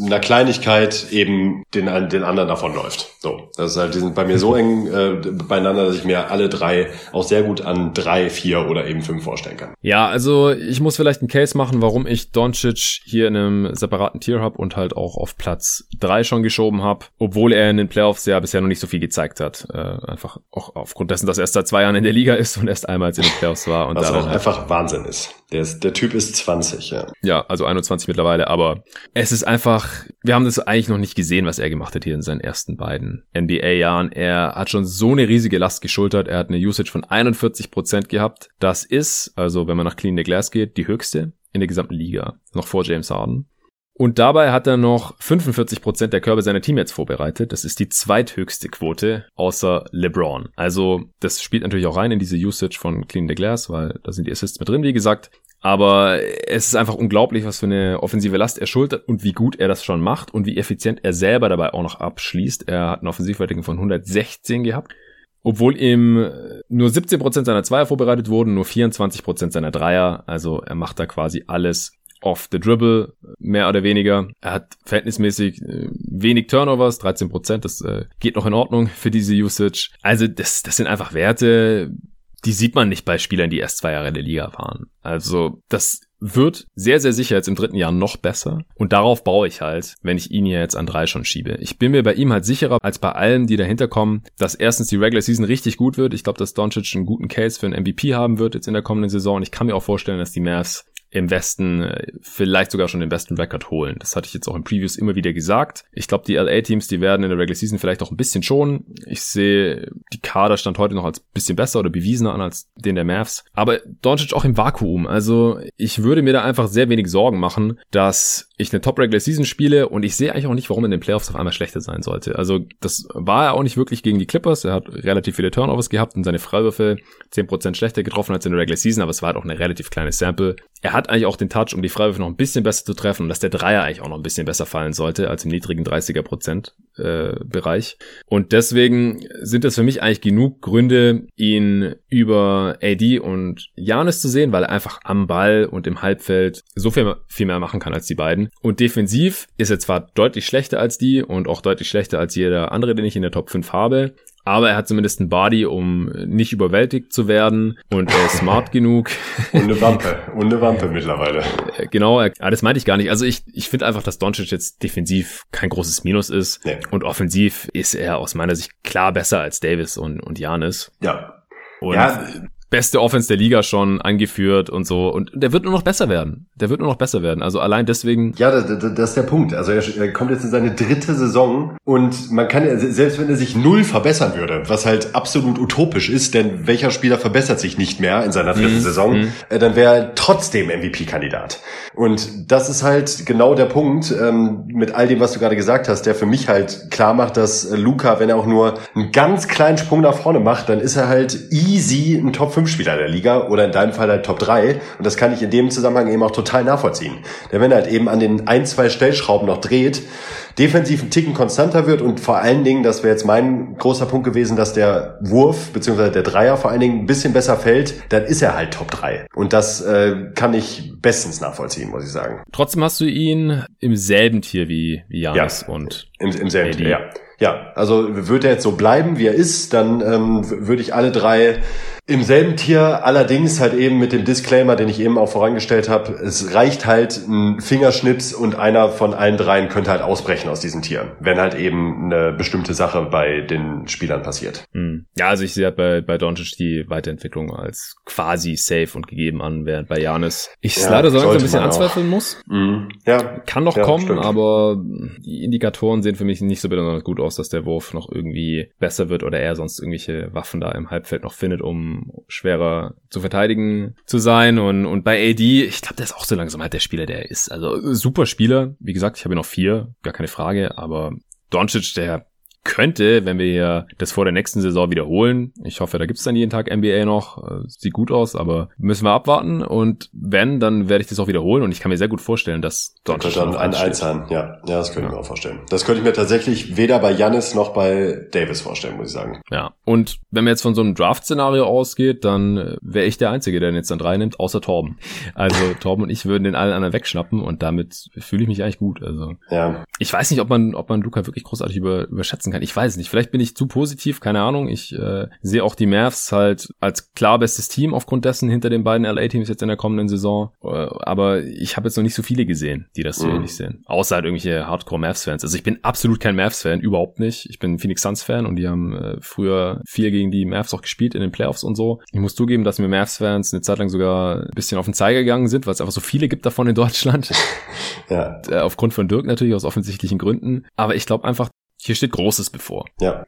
einer Kleinigkeit eben den, den anderen davonläuft. So, das ist halt, die sind bei mir so eng äh, beieinander, dass ich mir alle drei auch sehr gut an drei, vier oder eben fünf vorstellen kann. Ja, also ich muss vielleicht einen Case machen, warum ich Doncic hier in einem separaten Tier habe und halt auch auf Platz drei schon geschoben habe, obwohl er in den Playoffs ja bisher noch nicht so viel gezeigt hat. Äh, einfach auch aufgrund dessen, dass er erst seit zwei Jahren in der Liga ist und erst einmal in den Playoffs war. Und Was auch halt einfach Wahnsinn ist. Der, ist. der Typ ist 20, ja. Ja, also 21 mittlerweile, aber es ist einfach, wir haben das eigentlich noch nicht gesehen, was er gemacht hat hier in seinen ersten beiden NBA-Jahren. Er hat schon so eine riesige Last geschultert. Er hat eine Usage von 41 Prozent gehabt. Das ist, also wenn man nach Clean the Glass geht, die höchste in der gesamten Liga. Noch vor James Harden. Und dabei hat er noch 45 Prozent der Körbe seiner Teammates vorbereitet. Das ist die zweithöchste Quote außer LeBron. Also das spielt natürlich auch rein in diese Usage von Clean the Glass, weil da sind die Assists mit drin, wie gesagt. Aber es ist einfach unglaublich, was für eine offensive Last er schultert und wie gut er das schon macht und wie effizient er selber dabei auch noch abschließt. Er hat ein Offensivrating von 116 gehabt. Obwohl ihm nur 17% seiner Zweier vorbereitet wurden, nur 24% seiner Dreier. Also er macht da quasi alles off the dribble, mehr oder weniger. Er hat verhältnismäßig äh, wenig Turnovers, 13%, das äh, geht noch in Ordnung für diese Usage. Also das, das sind einfach Werte, die sieht man nicht bei Spielern, die erst zwei Jahre in der Liga waren. Also das wird sehr, sehr sicher jetzt im dritten Jahr noch besser. Und darauf baue ich halt, wenn ich ihn hier jetzt an drei schon schiebe. Ich bin mir bei ihm halt sicherer als bei allen, die dahinter kommen, dass erstens die Regular Season richtig gut wird. Ich glaube, dass Doncic einen guten Case für einen MVP haben wird jetzt in der kommenden Saison. Und ich kann mir auch vorstellen, dass die Mavs im Westen äh, vielleicht sogar schon den besten Rekord holen. Das hatte ich jetzt auch im Previews immer wieder gesagt. Ich glaube, die LA-Teams, die werden in der Regular Season vielleicht auch ein bisschen schonen. Ich sehe die Kader stand heute noch als bisschen besser oder bewiesener an als den der Mavs. Aber Doncic auch im Vakuum. Also ich würde mir da einfach sehr wenig Sorgen machen, dass ich eine Top Regular Season spiele und ich sehe eigentlich auch nicht, warum in den Playoffs auf einmal schlechter sein sollte. Also das war er auch nicht wirklich gegen die Clippers. Er hat relativ viele Turnovers gehabt und seine Freiwürfe 10% schlechter getroffen als in der Regular Season, aber es war halt auch eine relativ kleine Sample. Er hat eigentlich auch den Touch, um die Freiwürfe noch ein bisschen besser zu treffen und dass der Dreier eigentlich auch noch ein bisschen besser fallen sollte als im niedrigen 30er Prozent äh, Bereich. Und deswegen sind das für mich eigentlich genug Gründe, ihn über AD und Janis zu sehen, weil er einfach am Ball und im Halbfeld so viel, viel mehr machen kann als die beiden. Und defensiv ist er zwar deutlich schlechter als die und auch deutlich schlechter als jeder andere, den ich in der Top 5 habe, aber er hat zumindest einen Body, um nicht überwältigt zu werden und er ist smart genug. Und eine Wampe, und eine Wampe mittlerweile. Äh, genau, er, das meinte ich gar nicht. Also ich, ich finde einfach, dass Doncic jetzt defensiv kein großes Minus ist nee. und offensiv ist er aus meiner Sicht klar besser als Davis und, und Janis. Ja. Und ja, beste Offense der Liga schon angeführt und so. Und der wird nur noch besser werden. Der wird nur noch besser werden. Also allein deswegen. Ja, das, das ist der Punkt. Also er, kommt jetzt in seine dritte Saison und man kann selbst wenn er sich null verbessern würde, was halt absolut utopisch ist, denn welcher Spieler verbessert sich nicht mehr in seiner dritten mhm. Saison, mhm. Äh, dann wäre er trotzdem MVP-Kandidat. Und das ist halt genau der Punkt, ähm, mit all dem, was du gerade gesagt hast, der für mich halt klar macht, dass Luca, wenn er auch nur einen ganz kleinen Sprung nach vorne macht, dann ist er halt easy ein Top 5 5 Spieler der Liga oder in deinem Fall halt Top 3. Und das kann ich in dem Zusammenhang eben auch total nachvollziehen. Denn wenn er halt eben an den ein, zwei Stellschrauben noch dreht, defensiv ein Ticken konstanter wird und vor allen Dingen, das wäre jetzt mein großer Punkt gewesen, dass der Wurf beziehungsweise der Dreier vor allen Dingen ein bisschen besser fällt, dann ist er halt Top 3. Und das äh, kann ich bestens nachvollziehen, muss ich sagen. Trotzdem hast du ihn im selben Tier wie, wie Janis ja, und im, im selben Tier, ja. Ja, also würde er jetzt so bleiben, wie er ist, dann ähm, würde ich alle drei im selben Tier, allerdings halt eben mit dem Disclaimer, den ich eben auch vorangestellt habe, es reicht halt ein Fingerschnips und einer von allen dreien könnte halt ausbrechen aus diesem Tier, wenn halt eben eine bestimmte Sache bei den Spielern passiert. Hm. Ja, also ich sehe halt bei, bei Doncic die Weiterentwicklung als quasi safe und gegeben an, während bei Janis ich es ja, leider so ein bisschen anzweifeln muss. Mhm. Ja. Kann noch ja, kommen, stimmt. aber die Indikatoren sehen für mich nicht so besonders gut aus, dass der Wurf noch irgendwie besser wird oder er sonst irgendwelche Waffen da im Halbfeld noch findet, um schwerer zu verteidigen zu sein. Und, und bei AD, ich glaube, der ist auch so langsam halt der Spieler, der er ist. Also super Spieler. Wie gesagt, ich habe noch vier, gar keine Frage, aber Doncic, der könnte, wenn wir hier das vor der nächsten Saison wiederholen. Ich hoffe, da gibt's dann jeden Tag NBA noch. Äh, sieht gut aus, aber müssen wir abwarten. Und wenn, dann werde ich das auch wiederholen. Und ich kann mir sehr gut vorstellen, dass dort dann ein Einzahn. Ja, ja, das könnte ja. ich mir auch vorstellen. Das könnte ich mir tatsächlich weder bei Janis noch bei Davis vorstellen, muss ich sagen. Ja, und wenn man jetzt von so einem Draft-Szenario ausgeht, dann äh, wäre ich der Einzige, der den jetzt dann drei nimmt, außer Torben. Also Torben und ich würden den allen anderen wegschnappen und damit fühle ich mich eigentlich gut. Also ja. ich weiß nicht, ob man, ob man Luca wirklich großartig über, überschätzen einschätzen kann. Ich weiß nicht, vielleicht bin ich zu positiv, keine Ahnung. Ich äh, sehe auch die Mavs halt als klar bestes Team aufgrund dessen hinter den beiden LA-Teams jetzt in der kommenden Saison. Äh, aber ich habe jetzt noch nicht so viele gesehen, die das so mhm. ähnlich sehen. Außer halt irgendwelche Hardcore-Mavs-Fans. Also ich bin absolut kein Mavs-Fan, überhaupt nicht. Ich bin Phoenix Suns-Fan und die haben äh, früher viel gegen die Mavs auch gespielt in den Playoffs und so. Ich muss zugeben, dass mir Mavs-Fans eine Zeit lang sogar ein bisschen auf den Zeiger gegangen sind, weil es einfach so viele gibt davon in Deutschland. ja. Äh, aufgrund von Dirk natürlich aus offensichtlichen Gründen. Aber ich glaube einfach, hier steht Großes bevor. Ja.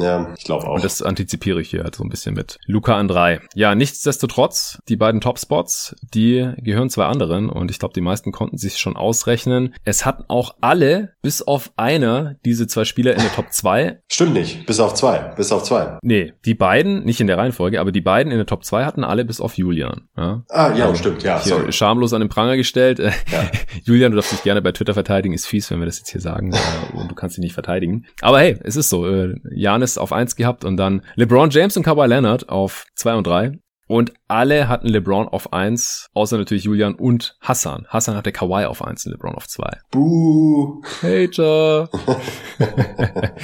Ja, ich glaube auch. Und das antizipiere ich hier halt so ein bisschen mit. Luca an drei. Ja, nichtsdestotrotz, die beiden Topspots, die gehören zwei anderen und ich glaube, die meisten konnten sich schon ausrechnen. Es hatten auch alle, bis auf einer, diese zwei Spieler in der Top 2. Stimmt nicht, bis auf zwei, bis auf zwei. Nee, die beiden, nicht in der Reihenfolge, aber die beiden in der Top 2 hatten alle bis auf Julian. Ja? Ah, ja, also, stimmt, ja, sorry. Schamlos an den Pranger gestellt. Ja. Julian, du darfst dich gerne bei Twitter verteidigen, ist fies, wenn wir das jetzt hier sagen äh, und du kannst dich nicht verteidigen. Aber hey, es ist so, äh, Janis Giannis auf eins gehabt und dann LeBron James und Kawhi Leonard auf zwei und drei. Und alle hatten LeBron auf eins, außer natürlich Julian und Hassan. Hassan hatte Kawhi auf eins und LeBron auf zwei. Buh. Hater.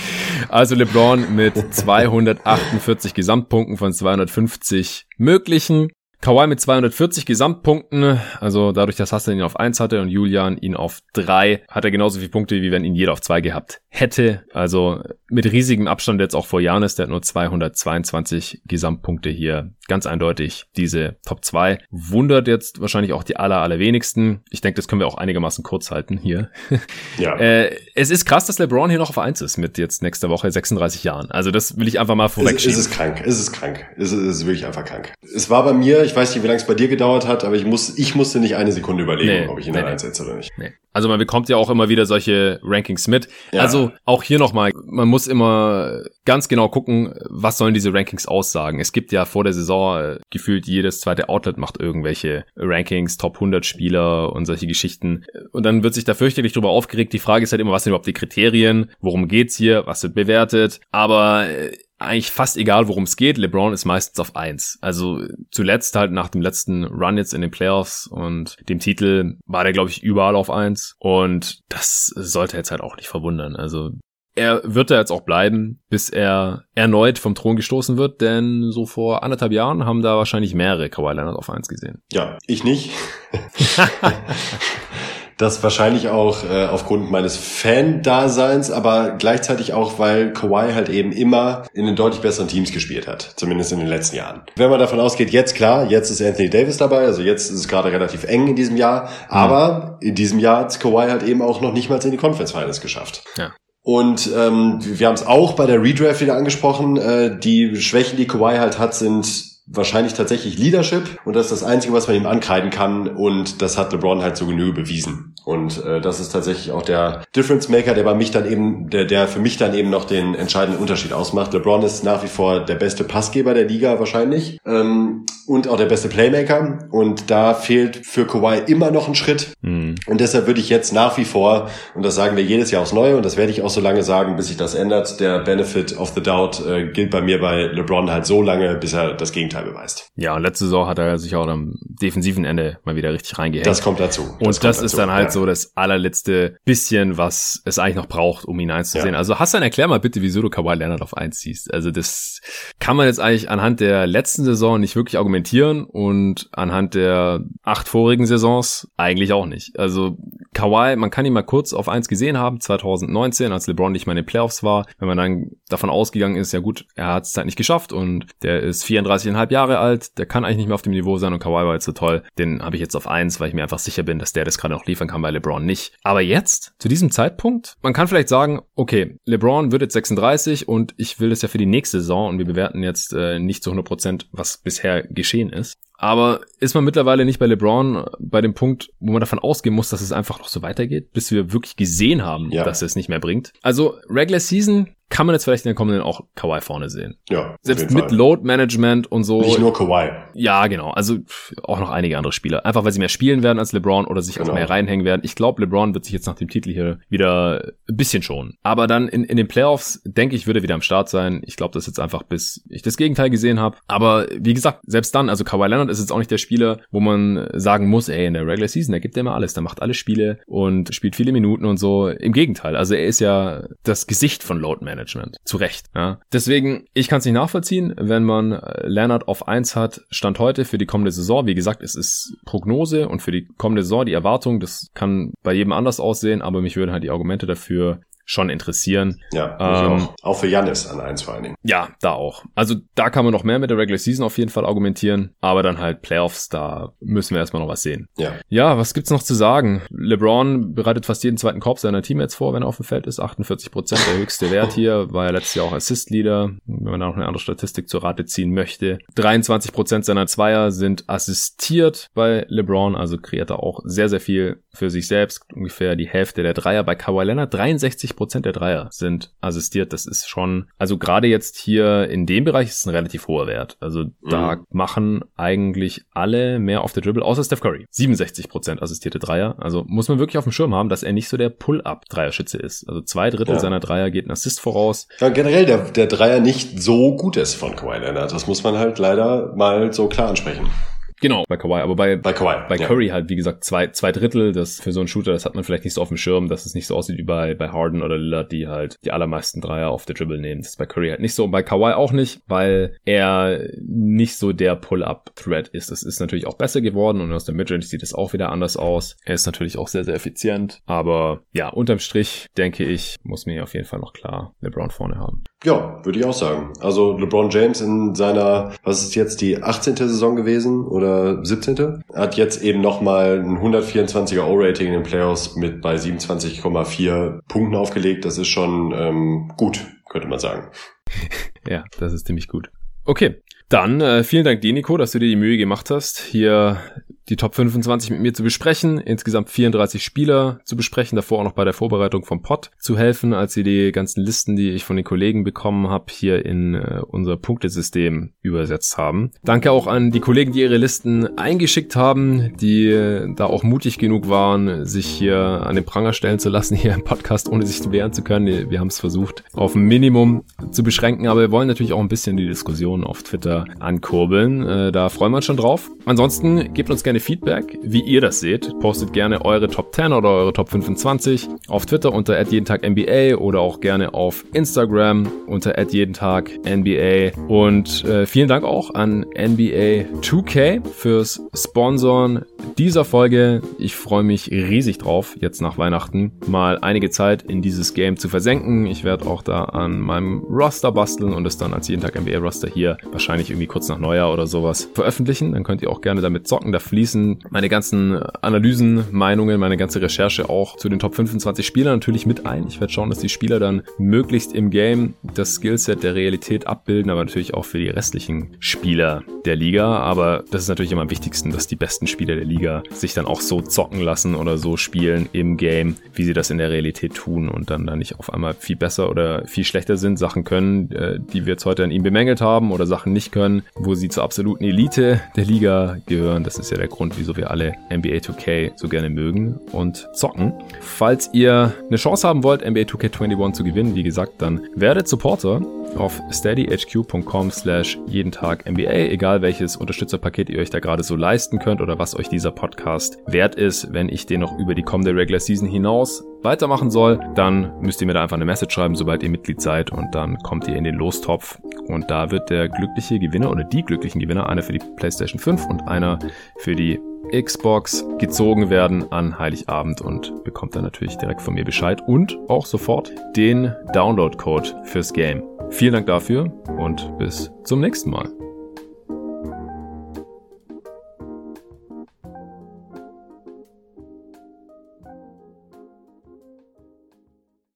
also LeBron mit 248 Gesamtpunkten von 250 möglichen. Kawhi mit 240 Gesamtpunkten, also dadurch, dass Hassan ihn auf 1 hatte und Julian ihn auf 3, hat er genauso viele Punkte, wie wenn ihn jeder auf 2 gehabt hätte. Also mit riesigem Abstand jetzt auch vor Janis, der hat nur 222 Gesamtpunkte hier. Ganz eindeutig diese Top 2. Wundert jetzt wahrscheinlich auch die aller, allerwenigsten. Ich denke, das können wir auch einigermaßen kurz halten hier. Ja. äh, es ist krass, dass LeBron hier noch auf 1 ist mit jetzt nächster Woche 36 Jahren. Also das will ich einfach mal vorwegschieben. Es, es ist krank, es ist krank. Es ist, es ist wirklich einfach krank. Es war bei mir, ich weiß nicht, wie lange es bei dir gedauert hat, aber ich muss, ich musste nicht eine Sekunde überlegen, nee, ob ich ihn nee, da reinsetze oder nicht. Nee. Also man bekommt ja auch immer wieder solche Rankings mit. Ja. Also auch hier nochmal, man muss immer ganz genau gucken, was sollen diese Rankings aussagen. Es gibt ja vor der Saison äh, gefühlt jedes zweite Outlet macht irgendwelche Rankings, Top 100 Spieler und solche Geschichten. Und dann wird sich da fürchterlich drüber aufgeregt. Die Frage ist halt immer, was sind überhaupt die Kriterien? Worum geht's hier? Was wird bewertet? Aber äh, eigentlich fast egal, worum es geht. LeBron ist meistens auf eins. Also zuletzt halt nach dem letzten Run jetzt in den Playoffs und dem Titel war der, glaube ich, überall auf eins. Und das sollte jetzt halt auch nicht verwundern. Also er wird da jetzt auch bleiben, bis er erneut vom Thron gestoßen wird, denn so vor anderthalb Jahren haben da wahrscheinlich mehrere Kawhi Leonard auf eins gesehen. Ja, ich nicht. Das wahrscheinlich auch äh, aufgrund meines Fan-Daseins, aber gleichzeitig auch, weil Kawhi halt eben immer in den deutlich besseren Teams gespielt hat. Zumindest in den letzten Jahren. Wenn man davon ausgeht, jetzt klar, jetzt ist Anthony Davis dabei, also jetzt ist es gerade relativ eng in diesem Jahr, aber in diesem Jahr hat Kawhi halt eben auch noch nicht mal in die Conference Finals geschafft. Ja. Und ähm, wir haben es auch bei der Redraft wieder angesprochen. Äh, die Schwächen, die Kawhi halt hat, sind wahrscheinlich tatsächlich Leadership und das ist das Einzige, was man ihm ankreiden kann und das hat LeBron halt so Genüge bewiesen. Und äh, das ist tatsächlich auch der Difference Maker, der bei mich dann eben, der, der für mich dann eben noch den entscheidenden Unterschied ausmacht. LeBron ist nach wie vor der beste Passgeber der Liga wahrscheinlich. Ähm, und auch der beste Playmaker. Und da fehlt für Kawhi immer noch ein Schritt. Mhm. Und deshalb würde ich jetzt nach wie vor, und das sagen wir jedes Jahr aufs Neue, und das werde ich auch so lange sagen, bis sich das ändert, der Benefit of the Doubt äh, gilt bei mir bei LeBron halt so lange, bis er das Gegenteil beweist. Ja, und letzte Saison hat er sich auch am defensiven Ende mal wieder richtig reingehängt. Das kommt dazu. Das und das ist dann halt ja. So das allerletzte bisschen, was es eigentlich noch braucht, um ihn einzusehen. Ja. Also Hassan, erklär mal bitte, wieso du Kawhi Leonard auf eins siehst. Also das kann man jetzt eigentlich anhand der letzten Saison nicht wirklich argumentieren und anhand der acht vorigen Saisons eigentlich auch nicht. Also Kawhi, man kann ihn mal kurz auf eins gesehen haben, 2019, als LeBron nicht mal in den Playoffs war. Wenn man dann davon ausgegangen ist, ja gut, er hat es halt nicht geschafft und der ist 34,5 Jahre alt, der kann eigentlich nicht mehr auf dem Niveau sein und Kawhi war jetzt so toll. Den habe ich jetzt auf eins, weil ich mir einfach sicher bin, dass der das gerade noch liefern kann bei LeBron nicht. Aber jetzt, zu diesem Zeitpunkt, man kann vielleicht sagen, okay, LeBron wird jetzt 36 und ich will das ja für die nächste Saison und wir bewerten jetzt äh, nicht zu 100 Prozent, was bisher geschehen ist. Aber ist man mittlerweile nicht bei LeBron bei dem Punkt, wo man davon ausgehen muss, dass es einfach noch so weitergeht, bis wir wirklich gesehen haben, ja. dass es nicht mehr bringt? Also Regular Season kann man jetzt vielleicht in den kommenden auch Kawhi vorne sehen. Ja. Selbst mit Fall. Load Management und so. Nicht nur Kawhi. Ja, genau. Also auch noch einige andere Spieler. Einfach weil sie mehr spielen werden als LeBron oder sich genau. auch mehr reinhängen werden. Ich glaube, LeBron wird sich jetzt nach dem Titel hier wieder ein bisschen schonen. Aber dann in, in den Playoffs, denke ich, würde er wieder am Start sein. Ich glaube das jetzt einfach, bis ich das Gegenteil gesehen habe. Aber wie gesagt, selbst dann, also Kawhi Leonard ist jetzt auch nicht der Spieler, wo man sagen muss, ey, in der Regular Season, der gibt immer alles, der macht alle Spiele und spielt viele Minuten und so. Im Gegenteil. Also er ist ja das Gesicht von Load Management. Management. Zu Recht. Ja. Deswegen, ich kann es nicht nachvollziehen, wenn man äh, Leonard auf eins hat, Stand heute für die kommende Saison. Wie gesagt, es ist Prognose und für die kommende Saison die Erwartung, das kann bei jedem anders aussehen, aber mich würden halt die Argumente dafür schon interessieren. Ja, ähm, auch. auch für Janis an eins vor allen Dingen. Ja, da auch. Also da kann man noch mehr mit der Regular Season auf jeden Fall argumentieren, aber dann halt Playoffs, da müssen wir erstmal noch was sehen. Ja. Ja, was gibt's noch zu sagen? LeBron bereitet fast jeden zweiten Korb seiner Teammates vor, wenn er auf dem Feld ist. 48 Prozent der höchste Wert hier. War ja letztes Jahr auch Assist-Leader, wenn man da noch eine andere Statistik zur Rate ziehen möchte. 23 Prozent seiner Zweier sind assistiert bei LeBron, also kreiert er auch sehr, sehr viel für sich selbst. Ungefähr die Hälfte der Dreier bei Kawhi Leonard. 63 Prozent der Dreier sind assistiert. Das ist schon, also gerade jetzt hier in dem Bereich ist es ein relativ hoher Wert. Also mhm. da machen eigentlich alle mehr auf der Dribble, außer Steph Curry. 67 Prozent assistierte Dreier. Also muss man wirklich auf dem Schirm haben, dass er nicht so der Pull-Up-Dreierschütze ist. Also zwei Drittel ja. seiner Dreier geht ein Assist voraus. Ja, generell der, der Dreier nicht so gut ist von Kawhi Leonard. Das muss man halt leider mal so klar ansprechen. Genau, bei Kawhi. Aber bei, bei, Kawhi, bei ja. Curry halt, wie gesagt, zwei, zwei Drittel. Das für so einen Shooter, das hat man vielleicht nicht so auf dem Schirm, dass es nicht so aussieht wie bei, bei Harden oder Lillard, die halt die allermeisten Dreier auf der Dribble nehmen. Das ist bei Curry halt nicht so. Und bei Kawhi auch nicht, weil er nicht so der Pull-Up-Threat ist. Das ist natürlich auch besser geworden und aus der Midrange sieht es auch wieder anders aus. Er ist natürlich auch sehr, sehr effizient. Aber ja, unterm Strich, denke ich, muss hier auf jeden Fall noch klar LeBron vorne haben. Ja, würde ich auch sagen. Also LeBron James in seiner, was ist jetzt die 18. Saison gewesen oder 17. Hat jetzt eben nochmal ein 124er O-Rating in den Playoffs mit bei 27,4 Punkten aufgelegt. Das ist schon ähm, gut, könnte man sagen. ja, das ist ziemlich gut. Okay, dann äh, vielen Dank dir, Nico, dass du dir die Mühe gemacht hast, hier die Top 25 mit mir zu besprechen, insgesamt 34 Spieler zu besprechen, davor auch noch bei der Vorbereitung vom Pod zu helfen, als sie die ganzen Listen, die ich von den Kollegen bekommen habe, hier in äh, unser Punktesystem übersetzt haben. Danke auch an die Kollegen, die ihre Listen eingeschickt haben, die äh, da auch mutig genug waren, sich hier an den Pranger stellen zu lassen, hier im Podcast, ohne sich wehren zu können. Wir haben es versucht, auf ein Minimum zu beschränken, aber wir wollen natürlich auch ein bisschen die Diskussion auf Twitter ankurbeln. Äh, da freuen wir uns schon drauf. Ansonsten gebt uns gerne gerne Feedback, wie ihr das seht. Postet gerne eure Top 10 oder eure Top 25 auf Twitter unter jeden Tag NBA oder auch gerne auf Instagram unter jeden Tag NBA. Und äh, vielen Dank auch an NBA 2K fürs Sponsoren dieser Folge. Ich freue mich riesig drauf, jetzt nach Weihnachten mal einige Zeit in dieses Game zu versenken. Ich werde auch da an meinem Roster basteln und es dann als jeden Tag NBA Roster hier wahrscheinlich irgendwie kurz nach Neujahr oder sowas veröffentlichen. Dann könnt ihr auch gerne damit zocken. Da fließt fließen meine ganzen Analysen, Meinungen, meine ganze Recherche auch zu den Top 25 Spielern natürlich mit ein. Ich werde schauen, dass die Spieler dann möglichst im Game das Skillset der Realität abbilden, aber natürlich auch für die restlichen Spieler der Liga. Aber das ist natürlich immer am wichtigsten, dass die besten Spieler der Liga sich dann auch so zocken lassen oder so spielen im Game, wie sie das in der Realität tun und dann da nicht auf einmal viel besser oder viel schlechter sind, Sachen können, äh, die wir jetzt heute an ihm bemängelt haben oder Sachen nicht können, wo sie zur absoluten Elite der Liga gehören. Das ist ja der Grund, wieso wir alle NBA 2K so gerne mögen und zocken. Falls ihr eine Chance haben wollt, NBA 2K21 zu gewinnen, wie gesagt, dann werdet Supporter auf steadyhq.com slash jeden Tag NBA, egal welches Unterstützerpaket ihr euch da gerade so leisten könnt oder was euch dieser Podcast wert ist. Wenn ich den noch über die kommende Regular Season hinaus weitermachen soll, dann müsst ihr mir da einfach eine Message schreiben, sobald ihr Mitglied seid und dann kommt ihr in den Lostopf und da wird der glückliche Gewinner oder die glücklichen Gewinner, einer für die PlayStation 5 und einer für die Xbox gezogen werden an Heiligabend und bekommt dann natürlich direkt von mir Bescheid und auch sofort den Download-Code fürs Game. Vielen Dank dafür und bis zum nächsten Mal.